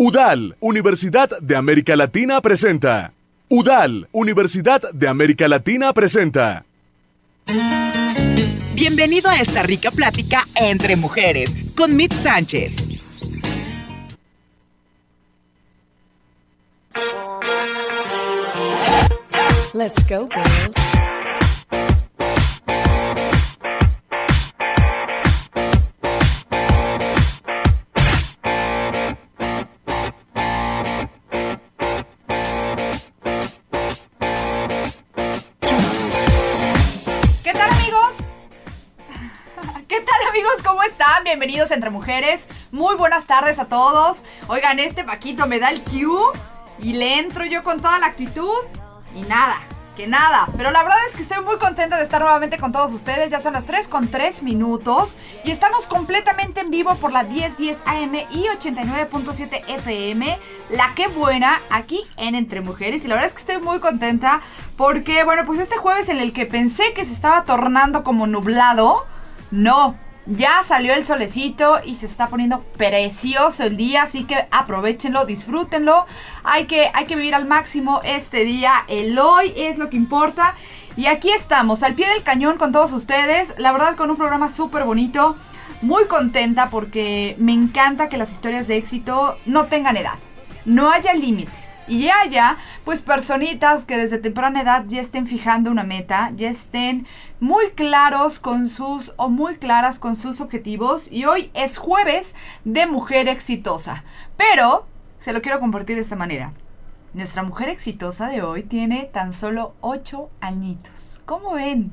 UDAL, Universidad de América Latina presenta. UDAL, Universidad de América Latina presenta. Bienvenido a esta rica plática entre mujeres con Mit Sánchez. Let's go, girls. Entre mujeres. Muy buenas tardes a todos. Oigan, este Paquito me da el cue y le entro yo con toda la actitud y nada, que nada. Pero la verdad es que estoy muy contenta de estar nuevamente con todos ustedes. Ya son las 3 con 3 minutos y estamos completamente en vivo por la 1010 AM y 89.7 FM. La que buena aquí en Entre Mujeres. Y la verdad es que estoy muy contenta porque, bueno, pues este jueves en el que pensé que se estaba tornando como nublado, no. Ya salió el solecito y se está poniendo precioso el día, así que aprovechenlo, disfrútenlo. Hay que, hay que vivir al máximo este día. El hoy es lo que importa. Y aquí estamos, al pie del cañón con todos ustedes. La verdad, con un programa súper bonito. Muy contenta porque me encanta que las historias de éxito no tengan edad. No haya límites. Y haya, pues, personitas que desde temprana edad ya estén fijando una meta, ya estén muy claros con sus o muy claras con sus objetivos. Y hoy es jueves de mujer exitosa. Pero se lo quiero compartir de esta manera. Nuestra mujer exitosa de hoy tiene tan solo 8 añitos. ¿Cómo ven?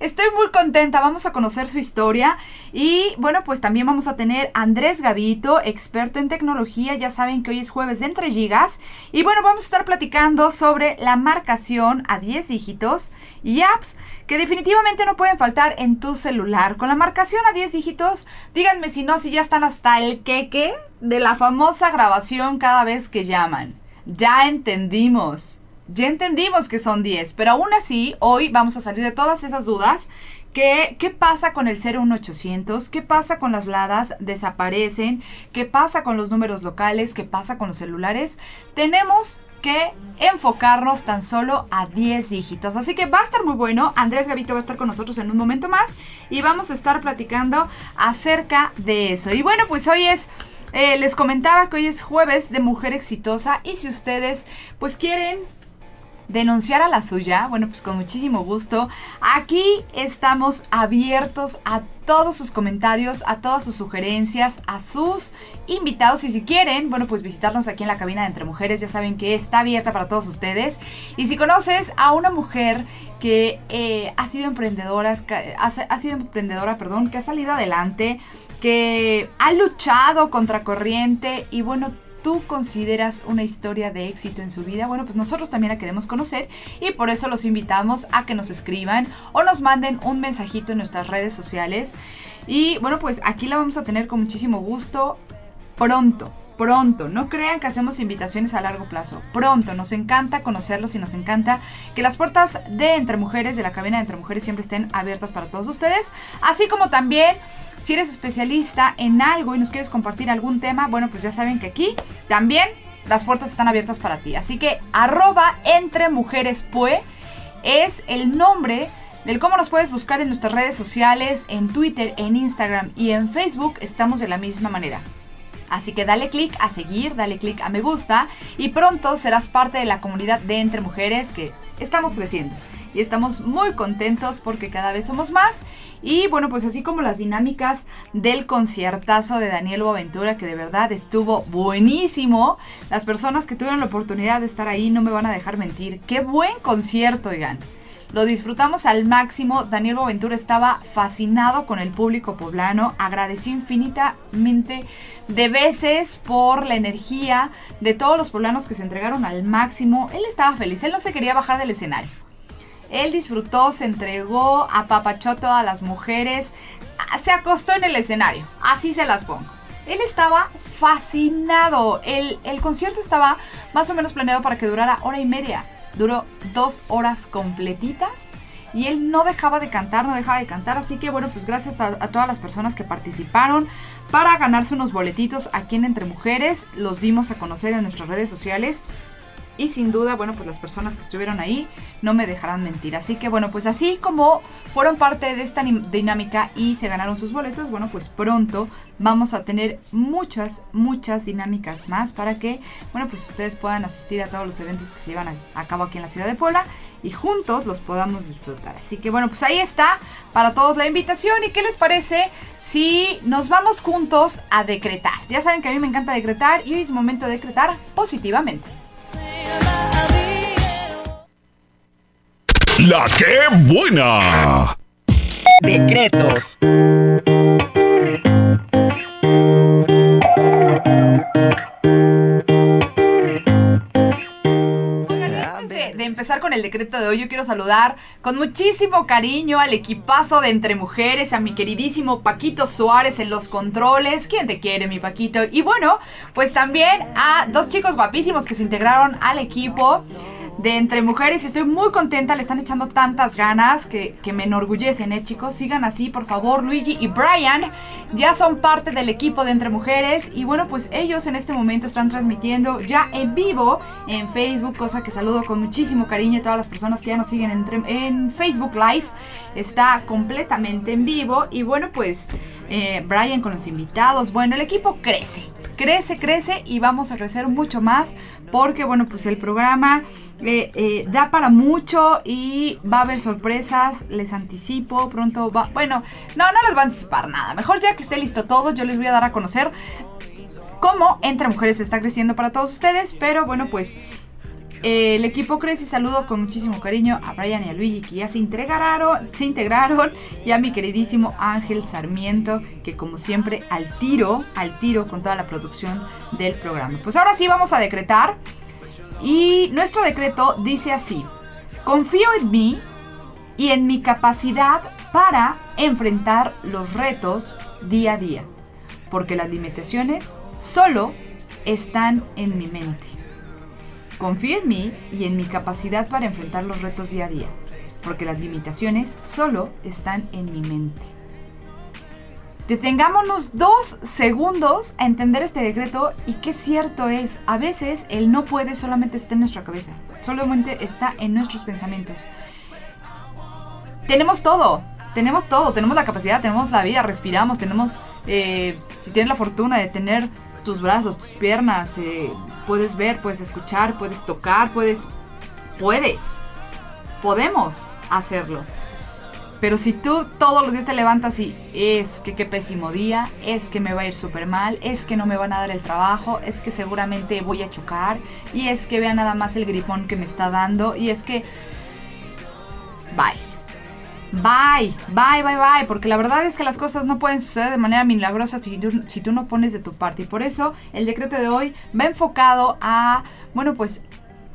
Estoy muy contenta, vamos a conocer su historia y bueno, pues también vamos a tener a Andrés Gavito, experto en tecnología, ya saben que hoy es jueves de entre gigas y bueno, vamos a estar platicando sobre la marcación a 10 dígitos y apps que definitivamente no pueden faltar en tu celular. Con la marcación a 10 dígitos, díganme si no, si ya están hasta el queque de la famosa grabación cada vez que llaman. Ya entendimos. Ya entendimos que son 10, pero aún así, hoy vamos a salir de todas esas dudas. ¿Qué, ¿Qué pasa con el 01800? ¿Qué pasa con las ladas? ¿Desaparecen? ¿Qué pasa con los números locales? ¿Qué pasa con los celulares? Tenemos que enfocarnos tan solo a 10 dígitos. Así que va a estar muy bueno. Andrés Gavito va a estar con nosotros en un momento más y vamos a estar platicando acerca de eso. Y bueno, pues hoy es... eh, les comentaba que hoy es jueves de mujer exitosa y si ustedes pues quieren denunciar a la suya, bueno, pues con muchísimo gusto. Aquí estamos abiertos a todos sus comentarios, a todas sus sugerencias, a sus invitados. Y si quieren, bueno, pues visitarnos aquí en la cabina de Entre Mujeres, ya saben que está abierta para todos ustedes. Y si conoces a una mujer que eh, ha sido emprendedora, ha sido emprendedora, perdón, que ha salido adelante, que ha luchado contra corriente y bueno, tú consideras una historia de éxito en su vida, bueno, pues nosotros también la queremos conocer y por eso los invitamos a que nos escriban o nos manden un mensajito en nuestras redes sociales. Y bueno, pues aquí la vamos a tener con muchísimo gusto pronto. Pronto, no crean que hacemos invitaciones a largo plazo. Pronto, nos encanta conocerlos y nos encanta que las puertas de Entre Mujeres, de la cabina de Entre Mujeres, siempre estén abiertas para todos ustedes. Así como también si eres especialista en algo y nos quieres compartir algún tema, bueno, pues ya saben que aquí también las puertas están abiertas para ti. Así que arroba entre mujeres pue es el nombre del cómo nos puedes buscar en nuestras redes sociales, en Twitter, en Instagram y en Facebook. Estamos de la misma manera. Así que dale click a seguir, dale click a me gusta y pronto serás parte de la comunidad de Entre Mujeres que estamos creciendo y estamos muy contentos porque cada vez somos más. Y bueno, pues así como las dinámicas del conciertazo de Daniel Boaventura, que de verdad estuvo buenísimo. Las personas que tuvieron la oportunidad de estar ahí no me van a dejar mentir. Qué buen concierto, oigan. Lo disfrutamos al máximo. Daniel Boaventura estaba fascinado con el público poblano. Agradeció infinitamente de veces por la energía de todos los poblanos que se entregaron al máximo. Él estaba feliz. Él no se quería bajar del escenario. Él disfrutó, se entregó, apapachó a las mujeres, se acostó en el escenario, así se las pongo. Él estaba fascinado. El, el, concierto estaba más o menos planeado para que durara hora y media. Duró dos horas completitas. y él no dejaba de cantar, no dejaba de cantar. Así que bueno, pues gracias a, a todas las personas que participaron para ganarse unos boletitos aquí en Entre Mujeres. Los dimos a conocer en nuestras redes sociales. Y sin duda, bueno, pues las personas que estuvieron ahí no me dejarán mentir. Así que bueno, pues así como fueron parte de esta dinámica y se ganaron sus boletos, bueno, pues pronto vamos a tener muchas, muchas dinámicas más para que, bueno, pues ustedes puedan asistir a todos los eventos que se llevan a, a cabo aquí en la ciudad de Puebla y juntos los podamos disfrutar. Así que bueno, pues ahí está para todos la invitación. ¿Y qué les parece si nos vamos juntos a decretar? Ya saben que a mí me encanta decretar y hoy es momento de decretar positivamente. La que buena. Decretos. Con el decreto de hoy, yo quiero saludar con muchísimo cariño al equipazo de Entre Mujeres, a mi queridísimo Paquito Suárez en los controles. ¿Quién te quiere, mi Paquito? Y bueno, pues también a dos chicos guapísimos que se integraron al equipo de Entre Mujeres estoy muy contenta, le están echando tantas ganas que, que me enorgullecen, ¿eh, chicos? Sigan así, por favor, Luigi y Brian ya son parte del equipo de Entre Mujeres y bueno, pues ellos en este momento están transmitiendo ya en vivo en Facebook, cosa que saludo con muchísimo cariño a todas las personas que ya nos siguen en, en Facebook Live. Está completamente en vivo y bueno, pues eh, Brian con los invitados, bueno, el equipo crece, crece, crece y vamos a crecer mucho más porque bueno, pues el programa... Eh, eh, da para mucho y va a haber sorpresas, les anticipo, pronto va... Bueno, no, no les va a anticipar nada. Mejor ya que esté listo todo, yo les voy a dar a conocer cómo Entre Mujeres está creciendo para todos ustedes, pero bueno, pues... eh, el equipo crece y saludo con muchísimo cariño a Brian y a Luigi que ya se integraron, se integraron y a mi queridísimo Ángel Sarmiento que como siempre al tiro, al tiro con toda la producción del programa. Pues ahora sí vamos a decretar y nuestro decreto dice así, confío en mí y en mi capacidad para enfrentar los retos día a día, porque las limitaciones solo están en mi mente. Confío en mí y en mi capacidad para enfrentar los retos día a día, porque las limitaciones solo están en mi mente. Detengámonos dos segundos a entender este decreto y qué cierto es. A veces el no puede solamente está en nuestra cabeza, solamente está en nuestros pensamientos. Tenemos todo, tenemos todo, tenemos la capacidad, tenemos la vida, respiramos, tenemos, eh, si tienes la fortuna de tener tus brazos, tus piernas, eh, puedes ver, puedes escuchar, puedes tocar, puedes, puedes, podemos hacerlo. Pero si tú todos los días te levantas y es que qué pésimo día, es que me va a ir súper mal, es que no me van a dar el trabajo, es que seguramente voy a chocar, y es que vea nada más el gripón que me está dando, y es que... Bye. Bye, bye, bye, bye, porque la verdad es que las cosas no pueden suceder de manera milagrosa si tú, si tú no pones de tu parte. Y por eso el decreto de hoy va enfocado a, bueno, pues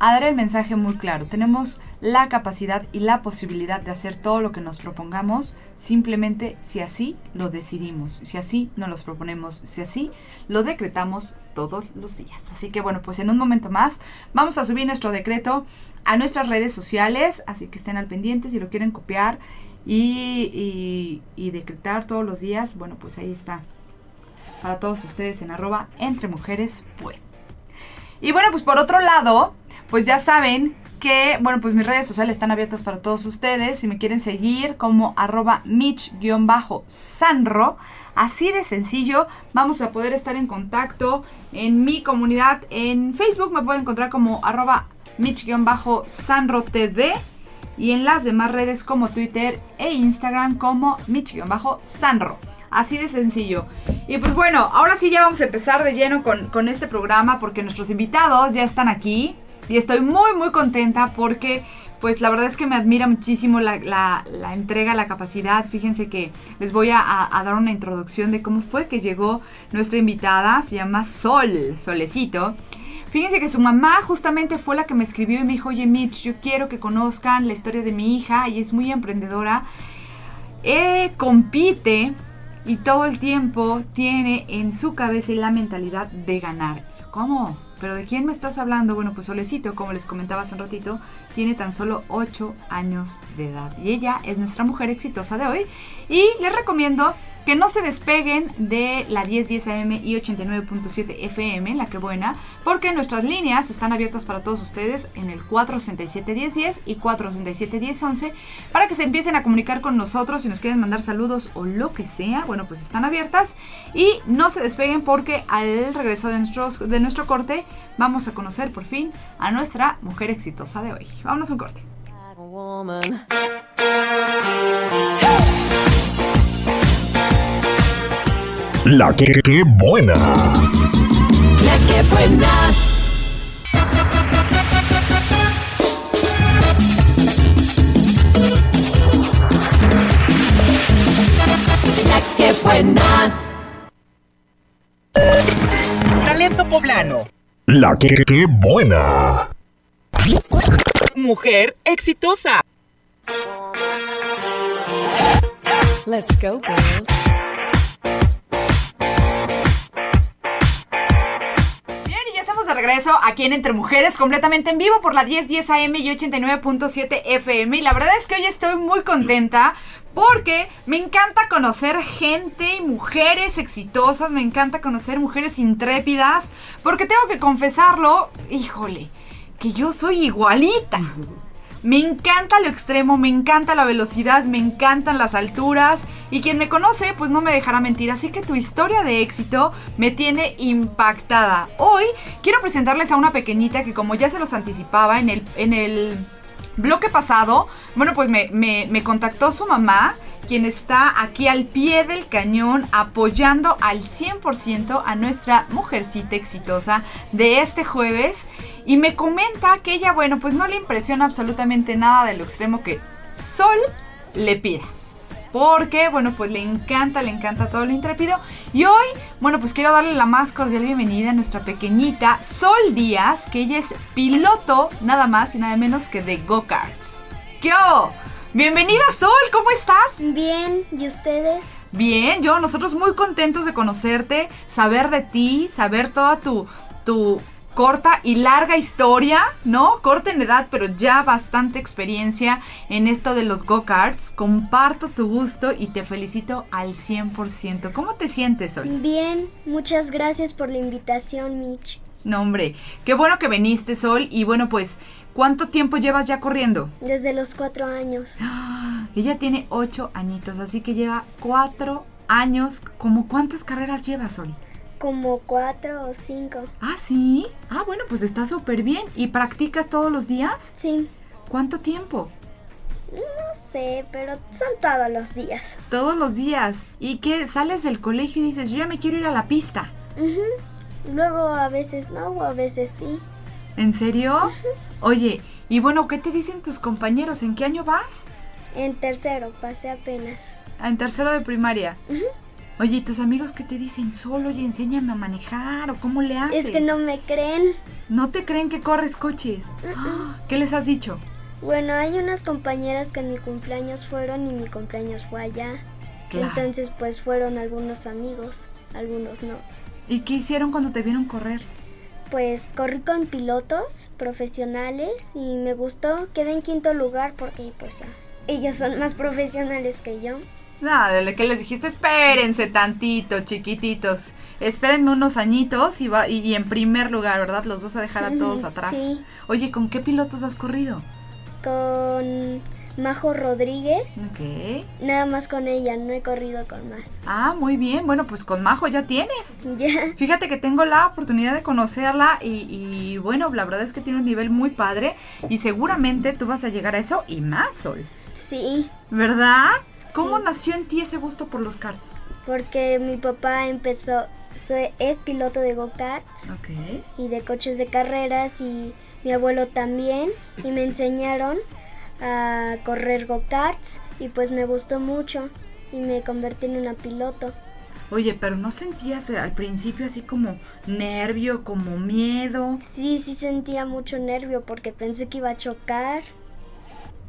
a dar el mensaje muy claro. Tenemos la capacidad y la posibilidad de hacer todo lo que nos propongamos, simplemente si así lo decidimos, si así nos los proponemos, si así lo decretamos todos los días. Así que bueno, pues en un momento más vamos a subir nuestro decreto a nuestras redes sociales, así que estén al pendiente si lo quieren copiar y, y, decretar todos los días, bueno, pues ahí está. Para todos ustedes en arroba entre mujeres pues. Y bueno, pues por otro lado, pues ya saben que, bueno, pues mis redes sociales están abiertas para todos ustedes. Si me quieren seguir como arroba mich-sanro, así de sencillo, vamos a poder estar en contacto en mi comunidad en Facebook. Me pueden encontrar como arroba mich-sanro TV y en las demás redes como Twitter e Instagram como mich-sanro. Así de sencillo. Y pues bueno, ahora sí ya vamos a empezar de lleno con, con este programa porque nuestros invitados ya están aquí. Y estoy muy muy contenta porque pues la verdad es que me admira muchísimo la, la, entrega, la capacidad. Fíjense que les voy a, a, dar una introducción de cómo fue que llegó nuestra invitada. Se llama Sol, Solecito. Fíjense que su mamá justamente fue la que me escribió y me dijo, oye Mitch, yo quiero que conozcan la historia de mi hija y es muy emprendedora. Eh, compite y todo el tiempo tiene en su cabeza la mentalidad de ganar. ¿Cómo? ¿Pero de quién me estás hablando? Bueno, pues Solecito, como les comentaba hace un ratito, tiene tan solo 8 años de edad. Y ella es nuestra mujer exitosa de hoy. Y les recomiendo que no se despeguen de la 1010 AM y 89.7 FM, la que buena, porque nuestras líneas están abiertas para todos ustedes en el 467-1010 y 467-1011 para que se empiecen a comunicar con nosotros si nos quieren mandar saludos o lo que sea. Bueno, pues están abiertas y no se despeguen porque al regreso de nuestro corte vamos a conocer por fin a nuestra mujer exitosa de hoy. Vámonos a un corte. La que, que buena. La que buena. La que buena. Talento poblano. La que, que buena. Mujer exitosa. Let's go, girls. Regreso aquí en Entre Mujeres, completamente en vivo por la 1010 AM y 89.7 FM. Y la verdad es que hoy estoy muy contenta porque me encanta conocer gente y mujeres exitosas, me encanta conocer mujeres intrépidas, porque tengo que confesarlo, híjole, que yo soy igualita. Me encanta lo extremo, me encanta la velocidad, me encantan las alturas y quien me conoce pues no me dejará mentir, así que tu historia de éxito me tiene impactada. Hoy quiero presentarles a una pequeñita que como ya se los anticipaba en el, en el bloque pasado, bueno pues me, me- me contactó su mamá quien está aquí al pie del cañón apoyando al 100% a nuestra mujercita exitosa de este jueves y me comenta que ella, bueno, pues no le impresiona absolutamente nada de lo extremo que Sol le pida. Porque, bueno, pues le encanta, le encanta todo lo intrépido. Y hoy, bueno, pues quiero darle la más cordial bienvenida a nuestra pequeñita Sol Díaz, que ella es piloto, nada más y nada menos que de go-karts. ¿Qué hubo? Bienvenida Sol, ¿cómo estás? Bien, ¿y ustedes? Bien, yo, nosotros muy contentos de conocerte, saber de ti, saber toda tu, tu corta y larga historia, ¿no? Corta en edad, pero ya bastante experiencia en esto de los go-karts. Comparto tu gusto y te felicito al 100%. ¿Cómo te sientes hoy? Bien, muchas gracias por la invitación, Mitch. No, hombre, qué bueno que viniste, Sol. Y bueno, pues, ¿cuánto tiempo llevas ya corriendo? Desde los cuatro años. ¡Ah! Ella tiene ocho añitos, así que lleva cuatro años. ¿Cómo cuántas carreras llevas, Sol? Como cuatro o cinco. Ah, sí. Ah, bueno, pues está súper bien. ¿Y practicas todos los días? Sí, ¿Cuánto tiempo? no sé, pero son todos los días. Todos los días. ¿Y qué? Sales del colegio y dices, yo ya me quiero ir a la pista. Ujú. Luego a veces no o a veces sí. ¿En serio? Oye, y bueno, ¿qué te dicen tus compañeros? ¿En qué año vas? En tercero pasé apenas. Ah, En tercero de primaria. Oye, ¿y tus amigos qué te dicen? Solo y enséñame a manejar o cómo le haces. Es que no me creen. ¿No te creen que corres coches? ¿Qué les has dicho? Bueno, hay unas compañeras que en mi cumpleaños fueron y mi cumpleaños fue allá. Claro. Entonces pues fueron algunos amigos, algunos no. ¿Y qué hicieron cuando te vieron correr? Pues corrí con pilotos profesionales y me gustó. Quedé en quinto lugar porque pues ya, ellos son más profesionales que yo. Nada, de que les dijiste, espérense tantito, chiquititos. Espérenme unos añitos y, va, y, y en primer lugar, ¿verdad? Los vas a dejar a todos atrás. sí. Oye, ¿con qué pilotos has corrido? Con Majo Rodríguez. Ok. Nada más con ella, no he corrido con más. Ah, muy bien. Bueno, pues con Majo ya tienes. Ya. Fíjate que tengo la oportunidad de conocerla y, y, bueno, la verdad es que tiene un nivel muy padre y seguramente tú vas a llegar a eso y más, Sol. Sí, ¿Verdad? ¿Cómo Sí. nació en ti ese gusto por los karts? porque mi papá empezó, soy- es piloto de go-karts Ok. y de coches de carreras y mi abuelo también y me enseñaron a correr go-karts y pues me gustó mucho y me convertí en una piloto. Oye, pero ¿no sentías eh, al principio así como nervio, como miedo? Sí, sí sentía mucho nervio porque pensé que iba a chocar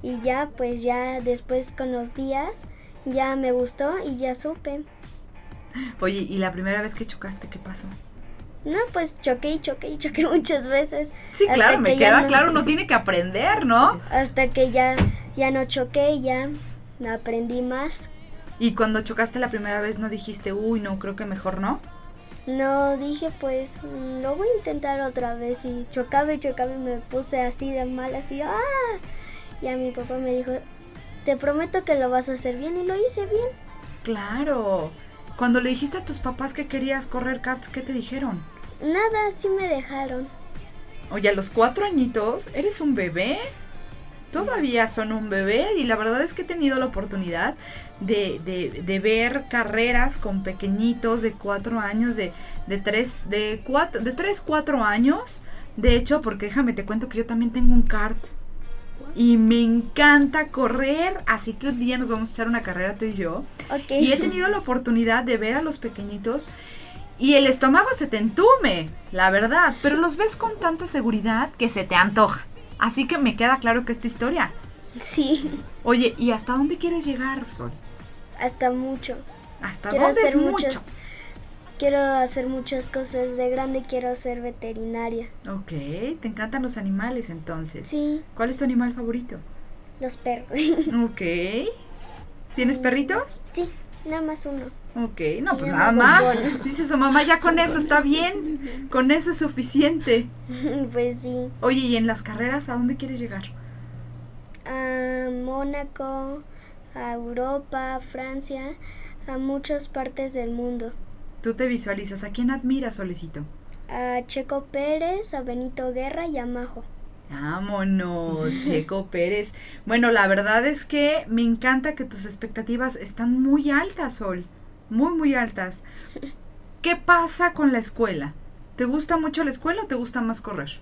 y ya pues ya después con los días ya me gustó y ya supe. Oye, ¿y la primera vez que chocaste qué pasó? No, pues choqué y choqué y choqué muchas veces. Sí, claro, me que queda no- claro, uno tiene que aprender, ¿no? Hasta que ya, ya no choqué, ya aprendí más. Y cuando chocaste la primera vez no dijiste, uy, no, creo que mejor no. No, dije pues, mm, lo voy a intentar otra vez y chocaba y chocaba y me puse así de mal, así, ¡ah! Y a mi papá me dijo, te prometo que lo vas a hacer bien y lo hice bien. Claro. Cuando le dijiste a tus papás que querías correr karts, ¿qué te dijeron? Nada, sí me dejaron. Oye, a los cuatro añitos, ¿eres un bebé? Todavía son un bebé y la verdad es que he tenido la oportunidad de, de- de ver carreras con pequeñitos de cuatro años, de, de tres, de cuatro, de tres, cuatro años. De hecho, porque déjame te cuento que yo también tengo un kart y me encanta correr, así que un día nos vamos a echar una carrera tú y yo. Ok. Y he tenido la oportunidad de ver a los pequeñitos y el estómago se te entume, la verdad, pero los ves con tanta seguridad que se te antoja. Así que me queda claro que es tu historia. Sí, Oye, ¿y hasta dónde quieres llegar, Sol? hasta mucho. ¿Hasta Quiero dónde es mucho? muchas, quiero hacer muchas cosas. De grande quiero ser veterinaria. Ok, te encantan los animales entonces. Sí, ¿Cuál es tu animal favorito? los perros. Ok. ¿Tienes perritos? sí, nada más uno. Ok, no, Se pues nada más. Bombón. Dice su mamá, ya con eso está bien. Con eso es suficiente. pues sí. Oye, ¿y en las carreras a dónde quieres llegar? a Mónaco, a Europa, a Francia, a muchas partes del mundo. Tú te visualizas. ¿A quién admiras, Solecito? A Checo Pérez, a Benito Guerra y a Majo. Vámonos, Checo Pérez. Bueno, la verdad es que me encanta que tus expectativas están muy altas, Sol. Muy, muy altas. ¿Qué pasa con la escuela? ¿Te gusta mucho la escuela o te gusta más correr?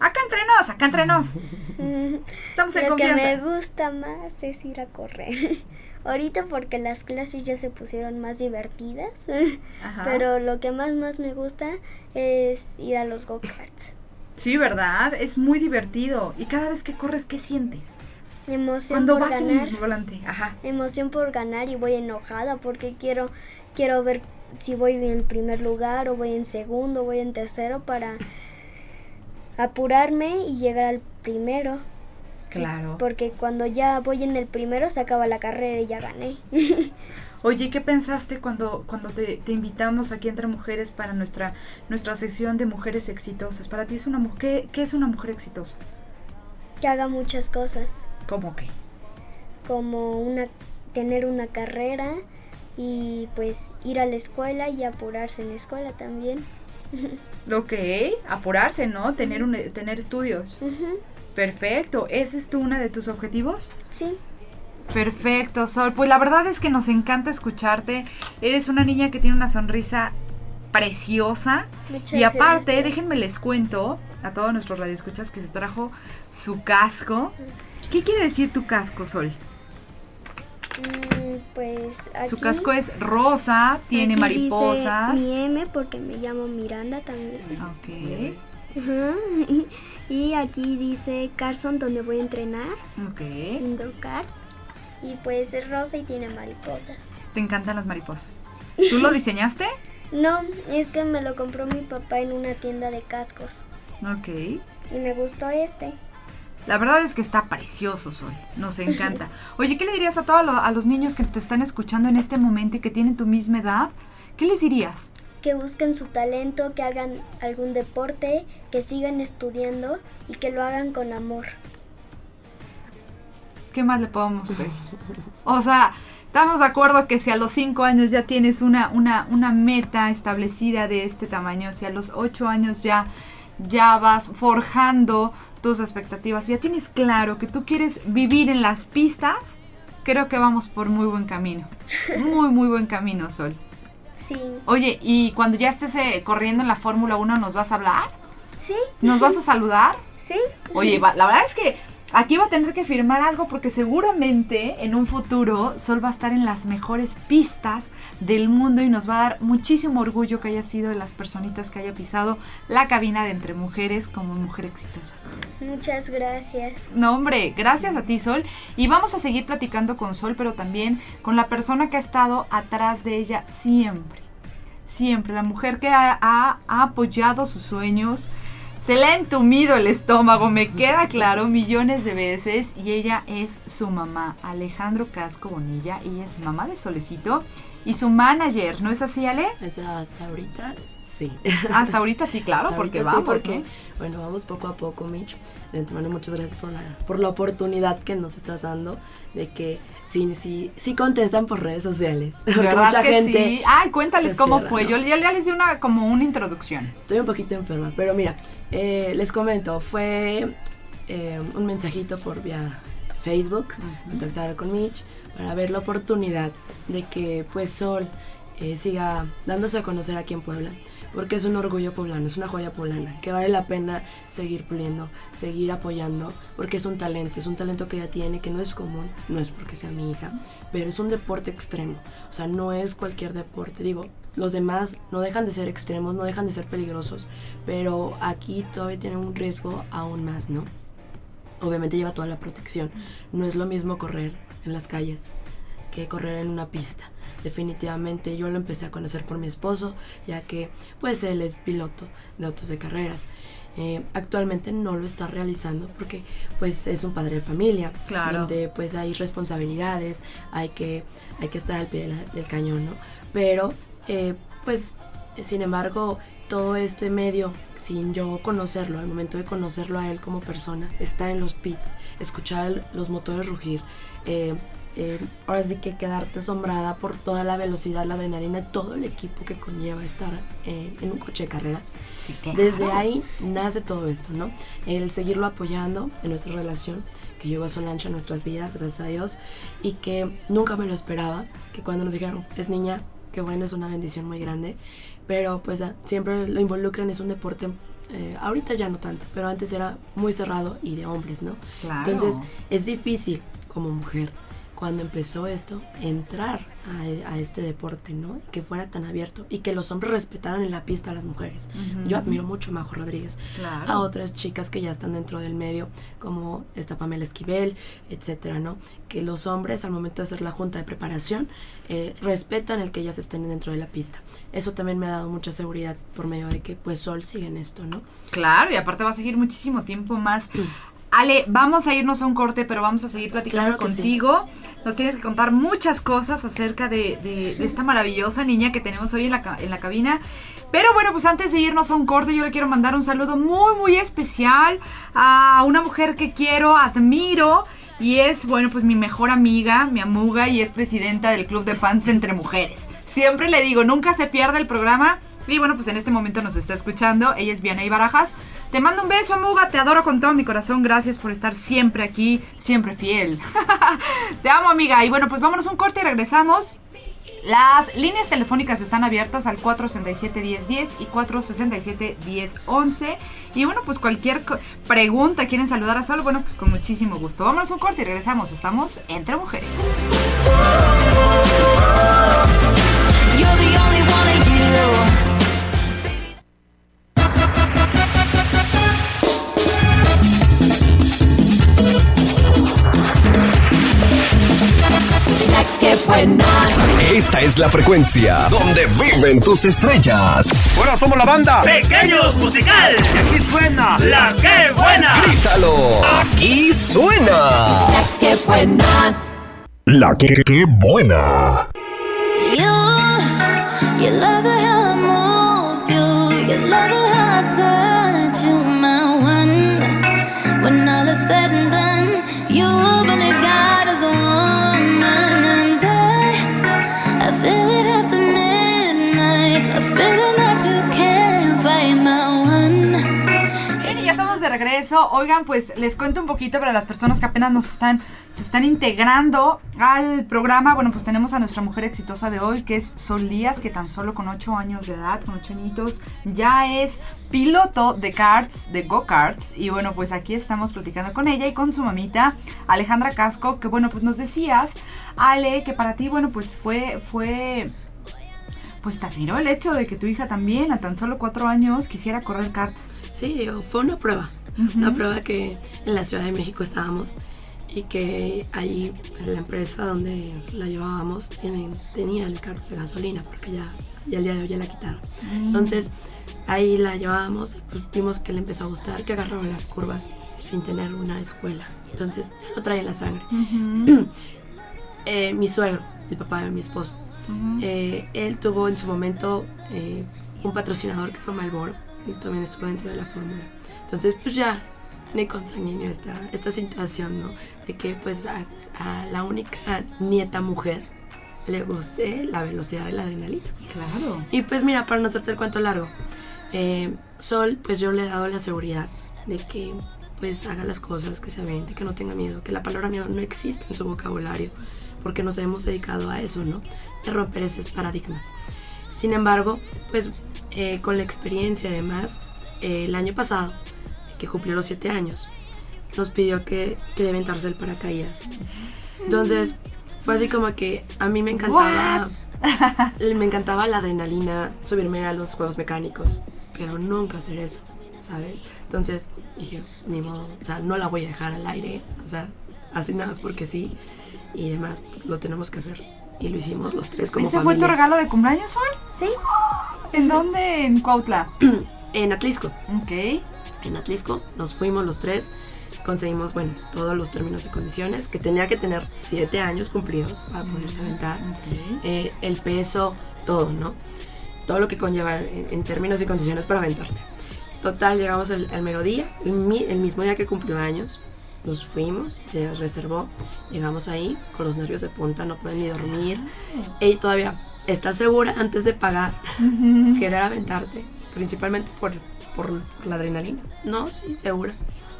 Acá entre nos, acá entre nos. Estamos en Lo que me gusta más es ir a correr. Ahorita porque las clases ya se pusieron más divertidas, Ajá. pero lo que más más me gusta es ir a los go-karts. Sí, ¿verdad? Es muy divertido. Y cada vez que corres, ¿qué sientes? Emoción Cuando por vas ganar. en el volante. Ajá. emoción por ganar y voy enojada porque quiero quiero ver si voy en primer lugar o voy en segundo o voy en tercero para apurarme y llegar al primero Claro. porque cuando ya voy en el primero se acaba la carrera y ya gané Oye, ¿qué pensaste cuando, cuando te, te invitamos aquí entre mujeres para nuestra, nuestra sección de mujeres exitosas? Para ti es una mujer, ¿qué es una mujer exitosa? que haga muchas cosas ¿Cómo qué? como una tener una carrera y pues ir a la escuela y apurarse en la escuela también Ok, apurarse, ¿no? Tener, un, tener estudios. Perfecto. ¿Ese es tú uno de tus objetivos? sí Perfecto, Sol. Pues la verdad es que nos encanta escucharte. Eres una niña que tiene una sonrisa preciosa. muchas Y aparte, gracias. déjenme les cuento a todos nuestros radioescuchas que se trajo su casco. ¿Qué quiere decir tu casco, Sol? Mm, pues Su casco es rosa, tiene Aquí mariposas. Dice mi M porque me llamo Miranda también. Ok. Y aquí dice Carson donde voy a entrenar, ok. indoor kart. Y pues es rosa y tiene mariposas. Te encantan las mariposas. ¿Tú lo diseñaste? No, es que me lo compró mi papá en una tienda de cascos. Ok. Y me gustó este. La verdad es que está precioso, Sol. Nos encanta. Oye, ¿qué le dirías a todos lo- a los niños que te están escuchando en este momento y que tienen tu misma edad? ¿Qué les dirías? Que busquen su talento, que hagan algún deporte, que sigan estudiando y que lo hagan con amor. ¿Qué más le podemos pedir? O sea, estamos de acuerdo que si a los 5 años ya tienes una, una, una meta establecida de este tamaño, si a los 8 años ya, ya vas forjando tus expectativas, ya tienes claro que tú quieres vivir en las pistas, creo que vamos por muy buen camino. Muy, muy buen camino, Sol. Sí. Oye, y cuando ya estés eh, corriendo en la Fórmula 1, ¿nos vas a hablar? ¿Sí? ¿Nos vas a saludar? ¿Sí? Oye, va- la verdad es que aquí va a tener que firmar algo porque seguramente en un futuro Sol va a estar en las mejores pistas del mundo y nos va a dar muchísimo orgullo que haya sido de las personitas que haya pisado la cabina de Entre Mujeres como mujer exitosa. Muchas gracias. No, hombre, gracias a ti, Sol. Y vamos a seguir platicando con Sol, pero también con la persona que ha estado atrás de ella siempre. siempre, la mujer que ha, ha- ha apoyado sus sueños. Se le ha entumido el estómago, me queda claro, millones de veces. Y ella es su mamá, Alejandro Casco Bonilla. Ella es mamá de Solecito y su manager, ¿no es así, Ale? Hasta ahorita, sí. Hasta ahorita sí, claro, Hasta porque ahorita sí, vamos, porque, ¿no? Bueno, vamos poco a poco, Mitch. De antemano, muchas gracias por la, por la oportunidad que nos estás dando de que sí, sí, sí contestan por redes sociales. Porque ¿Verdad mucha que gente sí? Ay, cuéntales cómo cierra, fue. ¿no? Yo ya les di una, como una introducción. Estoy un poquito enferma, pero mira, eh, les comento, fue eh, un mensajito por vía Facebook, contactar con Mitch para ver la oportunidad de que pues Sol eh, siga dándose a conocer aquí en Puebla, porque es un orgullo poblano, es una joya poblana, que vale la pena seguir puliendo, seguir apoyando, porque es un talento, es un talento que ella tiene, que no es común, no es porque sea mi hija, pero es un deporte extremo, o sea, no es cualquier deporte, digo, los demás no dejan de ser extremos, no dejan de ser peligrosos, pero aquí todavía tienen un riesgo aún más, ¿no? Obviamente lleva toda la protección. No es lo mismo correr en las calles que correr en una pista. Definitivamente yo lo empecé a conocer por mi esposo, ya que pues él es piloto de autos de carreras. Eh, actualmente no lo está realizando porque pues es un padre de familia, Claro. donde pues hay responsabilidades, hay que, hay que estar al pie de la- del cañón, ¿no? Pero eh, pues sin embargo todo este medio, sin yo conocerlo, al momento de conocerlo a él como persona, estar en los pits, escuchar los motores rugir, eh, eh, ahora sí que quedarte asombrada por toda la velocidad, la adrenalina, todo el equipo que conlleva estar eh, en un coche de carreras. Desde ahí nace todo esto, ¿no? El seguirlo apoyando en nuestra relación, que llegó a Solancha en nuestras vidas, gracias a Dios, y que nunca me lo esperaba, que cuando nos dijeron, es niña, que bueno, es una bendición muy grande, pero pues ah, siempre lo involucran, es un deporte, eh, ahorita ya no tanto, pero antes era muy cerrado y de hombres, ¿no? Claro. Entonces es difícil como mujer cuando empezó esto entrar a, a este deporte, ¿no? Que fuera tan abierto y que los hombres respetaran en la pista a las mujeres. Yo admiro mucho a Majo Rodríguez, Claro. a otras chicas que ya están dentro del medio, como esta Pamela Esquivel, etcétera, ¿no? Que los hombres al momento de hacer la junta de preparación eh, respetan el que ellas estén dentro de la pista. Eso también me ha dado mucha seguridad por medio de que pues Sol sigue en esto, ¿no? Claro, y aparte va a seguir muchísimo tiempo más. Ale, vamos a irnos a un corte, pero vamos a seguir platicando Claro que sí. contigo. Nos tienes que contar muchas cosas acerca de, de- de esta maravillosa niña que tenemos hoy en la, en la cabina. Pero bueno, pues antes de irnos a un corte, yo le quiero mandar un saludo muy, muy especial a una mujer que quiero, admiro. Y es, bueno, pues mi mejor amiga, mi amuga, y es presidenta del Club de Fans Entre Mujeres. Siempre le digo, nunca se pierda el programa. Y bueno, pues en este momento nos está escuchando. Ella es Vianey Barajas. Te mando un beso, amuga. Te adoro con todo mi corazón. Gracias por estar siempre aquí, siempre fiel. Te amo, amiga. Y bueno, pues vámonos un corte y regresamos. Las líneas telefónicas están abiertas al 467-1010 y 467-1011. Y bueno, pues cualquier pregunta, quieren saludar a Sol, bueno, pues con muchísimo gusto. Vámonos un corte y regresamos. Estamos entre mujeres. Que buena. Esta es la frecuencia donde viven tus estrellas. Bueno, somos la banda Pequeños Musical. y aquí suena La que buena. Grítalo. Aquí suena. La que buena. La que, que buena. You, you love it Oigan, pues les cuento un poquito para las personas que apenas nos están, se están integrando al programa. Bueno, pues tenemos a nuestra mujer exitosa de hoy, que es Sol Díaz, que tan solo con 8 años de edad, con 8 añitos, ya es piloto de karts, de go-karts. Y bueno, pues aquí estamos platicando con ella y con su mamita, Alejandra Casco, que bueno, pues nos decías, Ale, que para ti, bueno, pues fue, fue pues te admiró el hecho de que tu hija también, a tan solo cuatro años, quisiera correr karts. Sí, fue una prueba. Una prueba que en la Ciudad de México estábamos y que ahí en la empresa donde la llevábamos tienen, tenían cartas de gasolina porque ya y al día de hoy ya la quitaron. Entonces ahí la llevábamos, pues, vimos que le empezó a gustar, que agarraba las curvas sin tener una escuela. Entonces ya lo trae en la sangre. Eh, mi suegro, el papá de mi esposo, eh, él tuvo en su momento eh, un patrocinador que fue Malboro. Él también estuvo dentro de la fórmula. Entonces, pues ya me consanguineo esta, esta situación, ¿no? De que pues a, a la única nieta mujer le guste la velocidad de la adrenalina. Claro. Y pues mira, para no hacerte el cuento largo, eh, Sol, pues yo le he dado la seguridad de que pues haga las cosas, que se avente, que no tenga miedo, que la palabra miedo no existe en su vocabulario, porque nos hemos dedicado a eso, ¿no? De romper esos paradigmas. Sin embargo, pues eh, con la experiencia además, eh, el año pasado, que cumplió los siete años, nos pidió que, que aventarse el paracaídas. Entonces, fue así como que a mí me encantaba, me encantaba la adrenalina, subirme a los juegos mecánicos, pero nunca hacer eso, ¿sabes? Entonces dije, ni modo, o sea, no la voy a dejar al aire, o sea, así nada más porque sí, y demás, lo tenemos que hacer. Y lo hicimos los tres como ¿Ese fue tu regalo de cumpleaños, Sol? Sí. ¿En dónde? En Cuautla. En Atlisco. Ok. En Atlisco nos fuimos los tres, conseguimos, bueno, todos los términos y condiciones, que tenía que tener siete años cumplidos para poderse aventar. Eh, el peso, todo, ¿no? Todo lo que conlleva en, en términos y condiciones para aventarte. Total, llegamos el, el, mi- el mismo día que cumplió años, nos fuimos, se reservó, llegamos ahí con los nervios de punta, no pueden ni dormir. Y todavía, ¿estás segura antes de pagar querer aventarte? Principalmente por, por la adrenalina. No, sí, segura.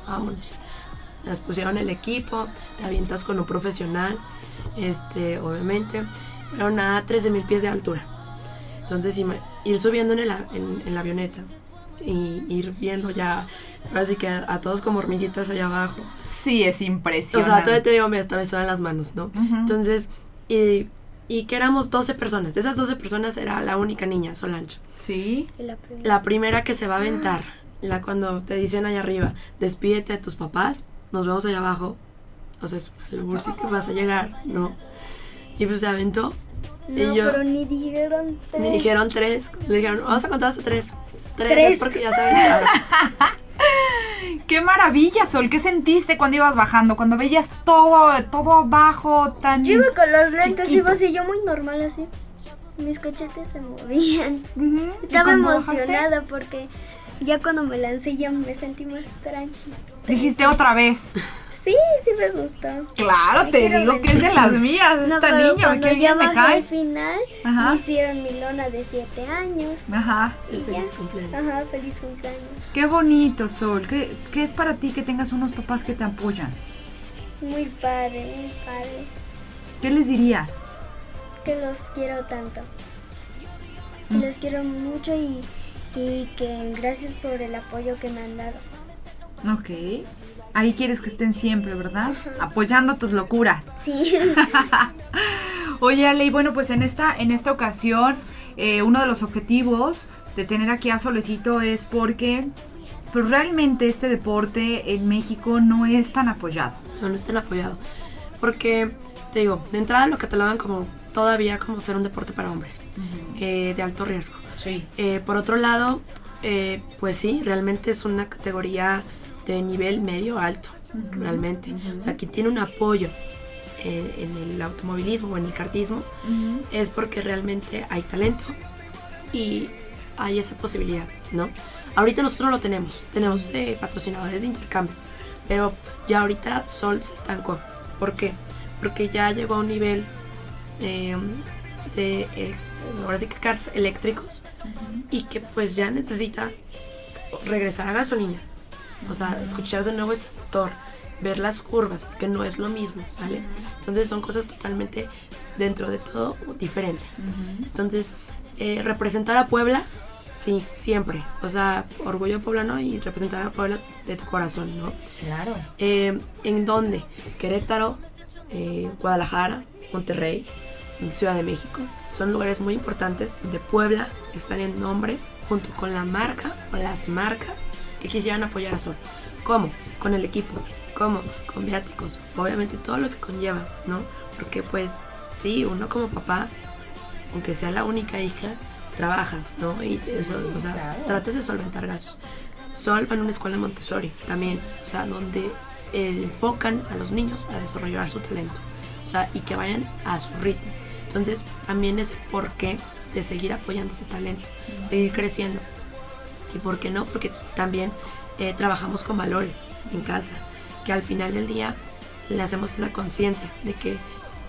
Vámonos. Nos pusieron el equipo, te avientas con un profesional, este, obviamente. Fueron a 13 mil pies de altura. Entonces, ir subiendo en, el en- en la avioneta y ir viendo ya, ahora sí que a, a todos como hormiguitas allá abajo. Sí, es O impresionante. sea, todavía te digo, me, hasta me suenan las manos, ¿no? Entonces, y, y que éramos 12 personas. De esas 12 personas era la única niña, Solange. Sí. La primera. La primera que se va a aventar, la cuando te dicen allá arriba, despídete de tus papás, nos vemos allá abajo. O sea, albur, sí que vas a llegar, ¿no? Y pues se aventó. No, y yo, pero ni dijeron tres. me dijeron tres. Le dijeron, vamos a contar hasta tres. Tres, Tres. es porque ya se aventaron. ¡Qué maravilla, Sol! ¿Qué sentiste cuando ibas bajando? Cuando veías todo, todo abajo, tan... Yo iba con los lentes, Chiquito. iba así, yo muy normal así. Mis cachetes se movían. ¿Y Estaba bajaste? emocionada porque ya cuando me lancé ya me sentí más tranquila. Dijiste otra vez. Sí, sí me gustó. Claro, Me te digo que es de las mías, No, esta niña. cuando Qué ya bien me bajé al caes. final, Ajá. me hicieron mi lona de 7 años. Ajá. Y Feliz ya. cumpleaños. Ajá, feliz cumpleaños. Qué bonito, Sol. ¿Qué, ¿Qué es para ti que tengas unos papás que te apoyan? Muy padre, muy padre. ¿Qué les dirías? Que los quiero tanto. Mm. Que los quiero mucho y, y que gracias por el apoyo que me han dado. Ok. Ahí quieres que estén siempre, ¿verdad? Apoyando tus locuras. Sí. Oye, Ale, y bueno, pues en esta, en esta ocasión, eh, uno de los objetivos de tener aquí a Solecito es porque pues realmente este deporte en México no es tan apoyado. No, no estén apoyado. Porque, te digo, de entrada lo catalogan como todavía como ser un deporte para hombres, eh, de alto riesgo. Sí. Eh, por otro lado, eh, pues sí, realmente es una categoría de nivel medio alto, realmente. O sea, quien tiene un apoyo eh, en el automovilismo o en el kartismo es porque realmente hay talento y hay esa posibilidad, ¿no? Ahorita nosotros lo tenemos, tenemos eh, patrocinadores de intercambio, pero ya ahorita Sol se estancó. ¿Por qué? Porque ya llegó a un nivel eh, de, eh, ahora sí que karts eléctricos y que pues ya necesita regresar a gasolina. O sea, escuchar de nuevo ese motor, ver las curvas, porque no es lo mismo, ¿sale? Entonces son cosas totalmente, dentro de todo, diferente. Entonces, eh, representar a Puebla, sí, siempre. O sea, orgullo poblano y representar a Puebla de tu corazón, ¿no? Claro. Eh, ¿En dónde? Querétaro, eh, Guadalajara, Monterrey, Ciudad de México. Son lugares muy importantes donde Puebla está en nombre junto con la marca o las marcas que quisieran apoyar a Sol. ¿Cómo? Con el equipo. ¿Cómo? Con viáticos. Obviamente todo lo que conlleva, ¿no? Porque pues sí, uno como papá, aunque sea la única hija, trabajas, ¿no? Y eso, o sea, tratas de solventar gastos. Sol va en una escuela Montessori también, o sea, donde eh, enfocan a los niños a desarrollar su talento, o sea, y que vayan a su ritmo. Entonces, también es el porqué de seguir apoyando ese talento, seguir creciendo. ¿Y por qué no? Porque también eh, trabajamos con valores en casa, que al final del día le hacemos esa conciencia de que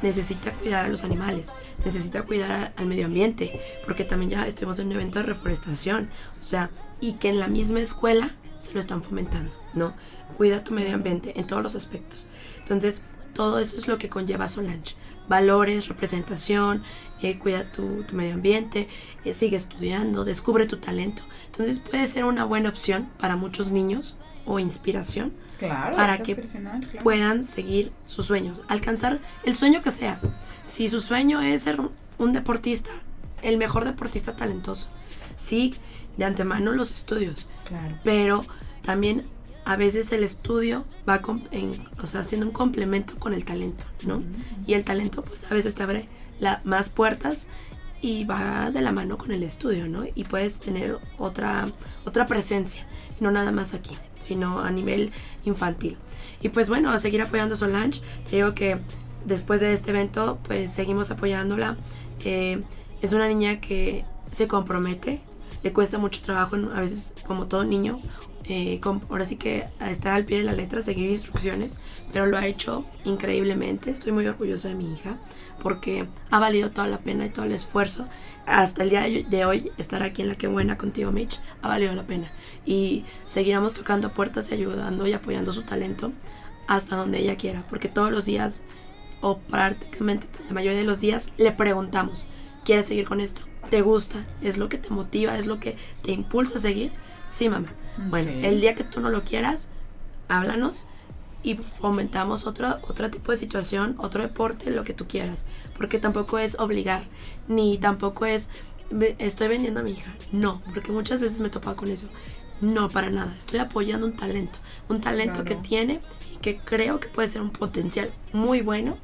necesita cuidar a los animales, necesita cuidar al medio ambiente, porque también ya estuvimos en un evento de reforestación, o sea, y que en la misma escuela se lo están fomentando, ¿no? Cuida tu medio ambiente en todos los aspectos. Entonces, todo eso es lo que conlleva Solange. Valores, representación, eh, cuida tu, tu medio ambiente, eh, sigue estudiando, descubre tu talento. Entonces puede ser una buena opción para muchos niños o inspiración Claro, para que claro. puedan seguir sus sueños, alcanzar el sueño que sea. Si su sueño es ser un- deportista, el mejor deportista talentoso, sí, de antemano los estudios, Claro. pero también a veces el estudio va com- en, o sea, haciendo un complemento con el talento, ¿no? Y el talento pues a veces te abre la- más puertas y va de la mano con el estudio, ¿no? Y puedes tener otra, otra presencia, no nada más aquí, sino a nivel infantil. Y pues bueno, seguir apoyando Solange, te digo que después de este evento pues seguimos apoyándola. Eh, es una niña que se compromete, le cuesta mucho trabajo, a veces como todo niño, eh, ahora sí que estar al pie de la letra, seguir instrucciones, pero lo ha hecho increíblemente. Estoy muy orgullosa de mi hija porque ha valido toda la pena y todo el esfuerzo. Hasta el día de hoy, estar aquí en La Que Buena contigo, Mitch, ha valido la pena. Y seguiremos tocando puertas y ayudando y apoyando su talento hasta donde ella quiera, porque todos los días, o prácticamente la mayoría de los días, le preguntamos, ¿quieres seguir con esto? ¿Te gusta? ¿Es lo que te motiva? ¿Es lo que te impulsa a seguir? Sí, mamá. Bueno, el día que tú no lo quieras, háblanos y fomentamos otro, otro tipo de situación, otro deporte, lo que tú quieras. Porque tampoco es obligar, ni tampoco es "Ve- estoy vendiendo a mi hija. No, porque muchas veces me he topado con eso. No, para nada. Estoy apoyando un talento. Un talento Claro. que tiene y que creo que puede ser un potencial muy bueno.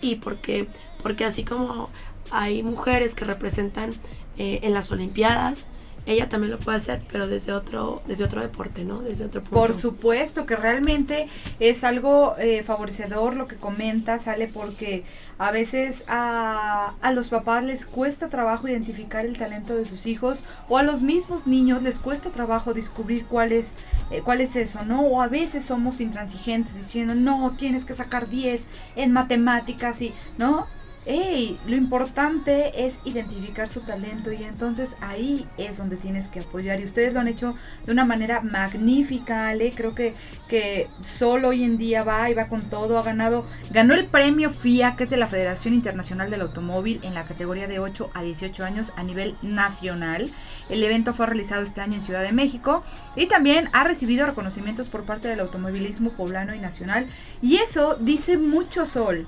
Y porque, porque así como hay mujeres que representan eh, en las Olimpiadas, ella también lo puede hacer, pero desde otro, desde otro deporte, ¿no? Desde otro. Por supuesto que realmente es algo eh, favorecedor lo que comenta, sale porque a veces a, a los papás les cuesta trabajo identificar el talento de sus hijos o a los mismos niños les cuesta trabajo descubrir cuál es, eh, cuál es eso, ¿no? O a veces somos intransigentes diciendo, no, tienes que sacar 10 en matemáticas y, ¿no? Ey, lo importante es identificar su talento y entonces ahí es donde tienes que apoyar y ustedes lo han hecho de una manera magnífica, Ale, creo que, que solo hoy en día va y va con todo, ha ganado, ganó el premio FIA, que es de la Federación Internacional del Automóvil en la categoría de 8 a 18 años a nivel nacional. El evento fue realizado este año en Ciudad de México y también ha recibido reconocimientos por parte del automovilismo poblano y nacional y eso dice mucho Sol.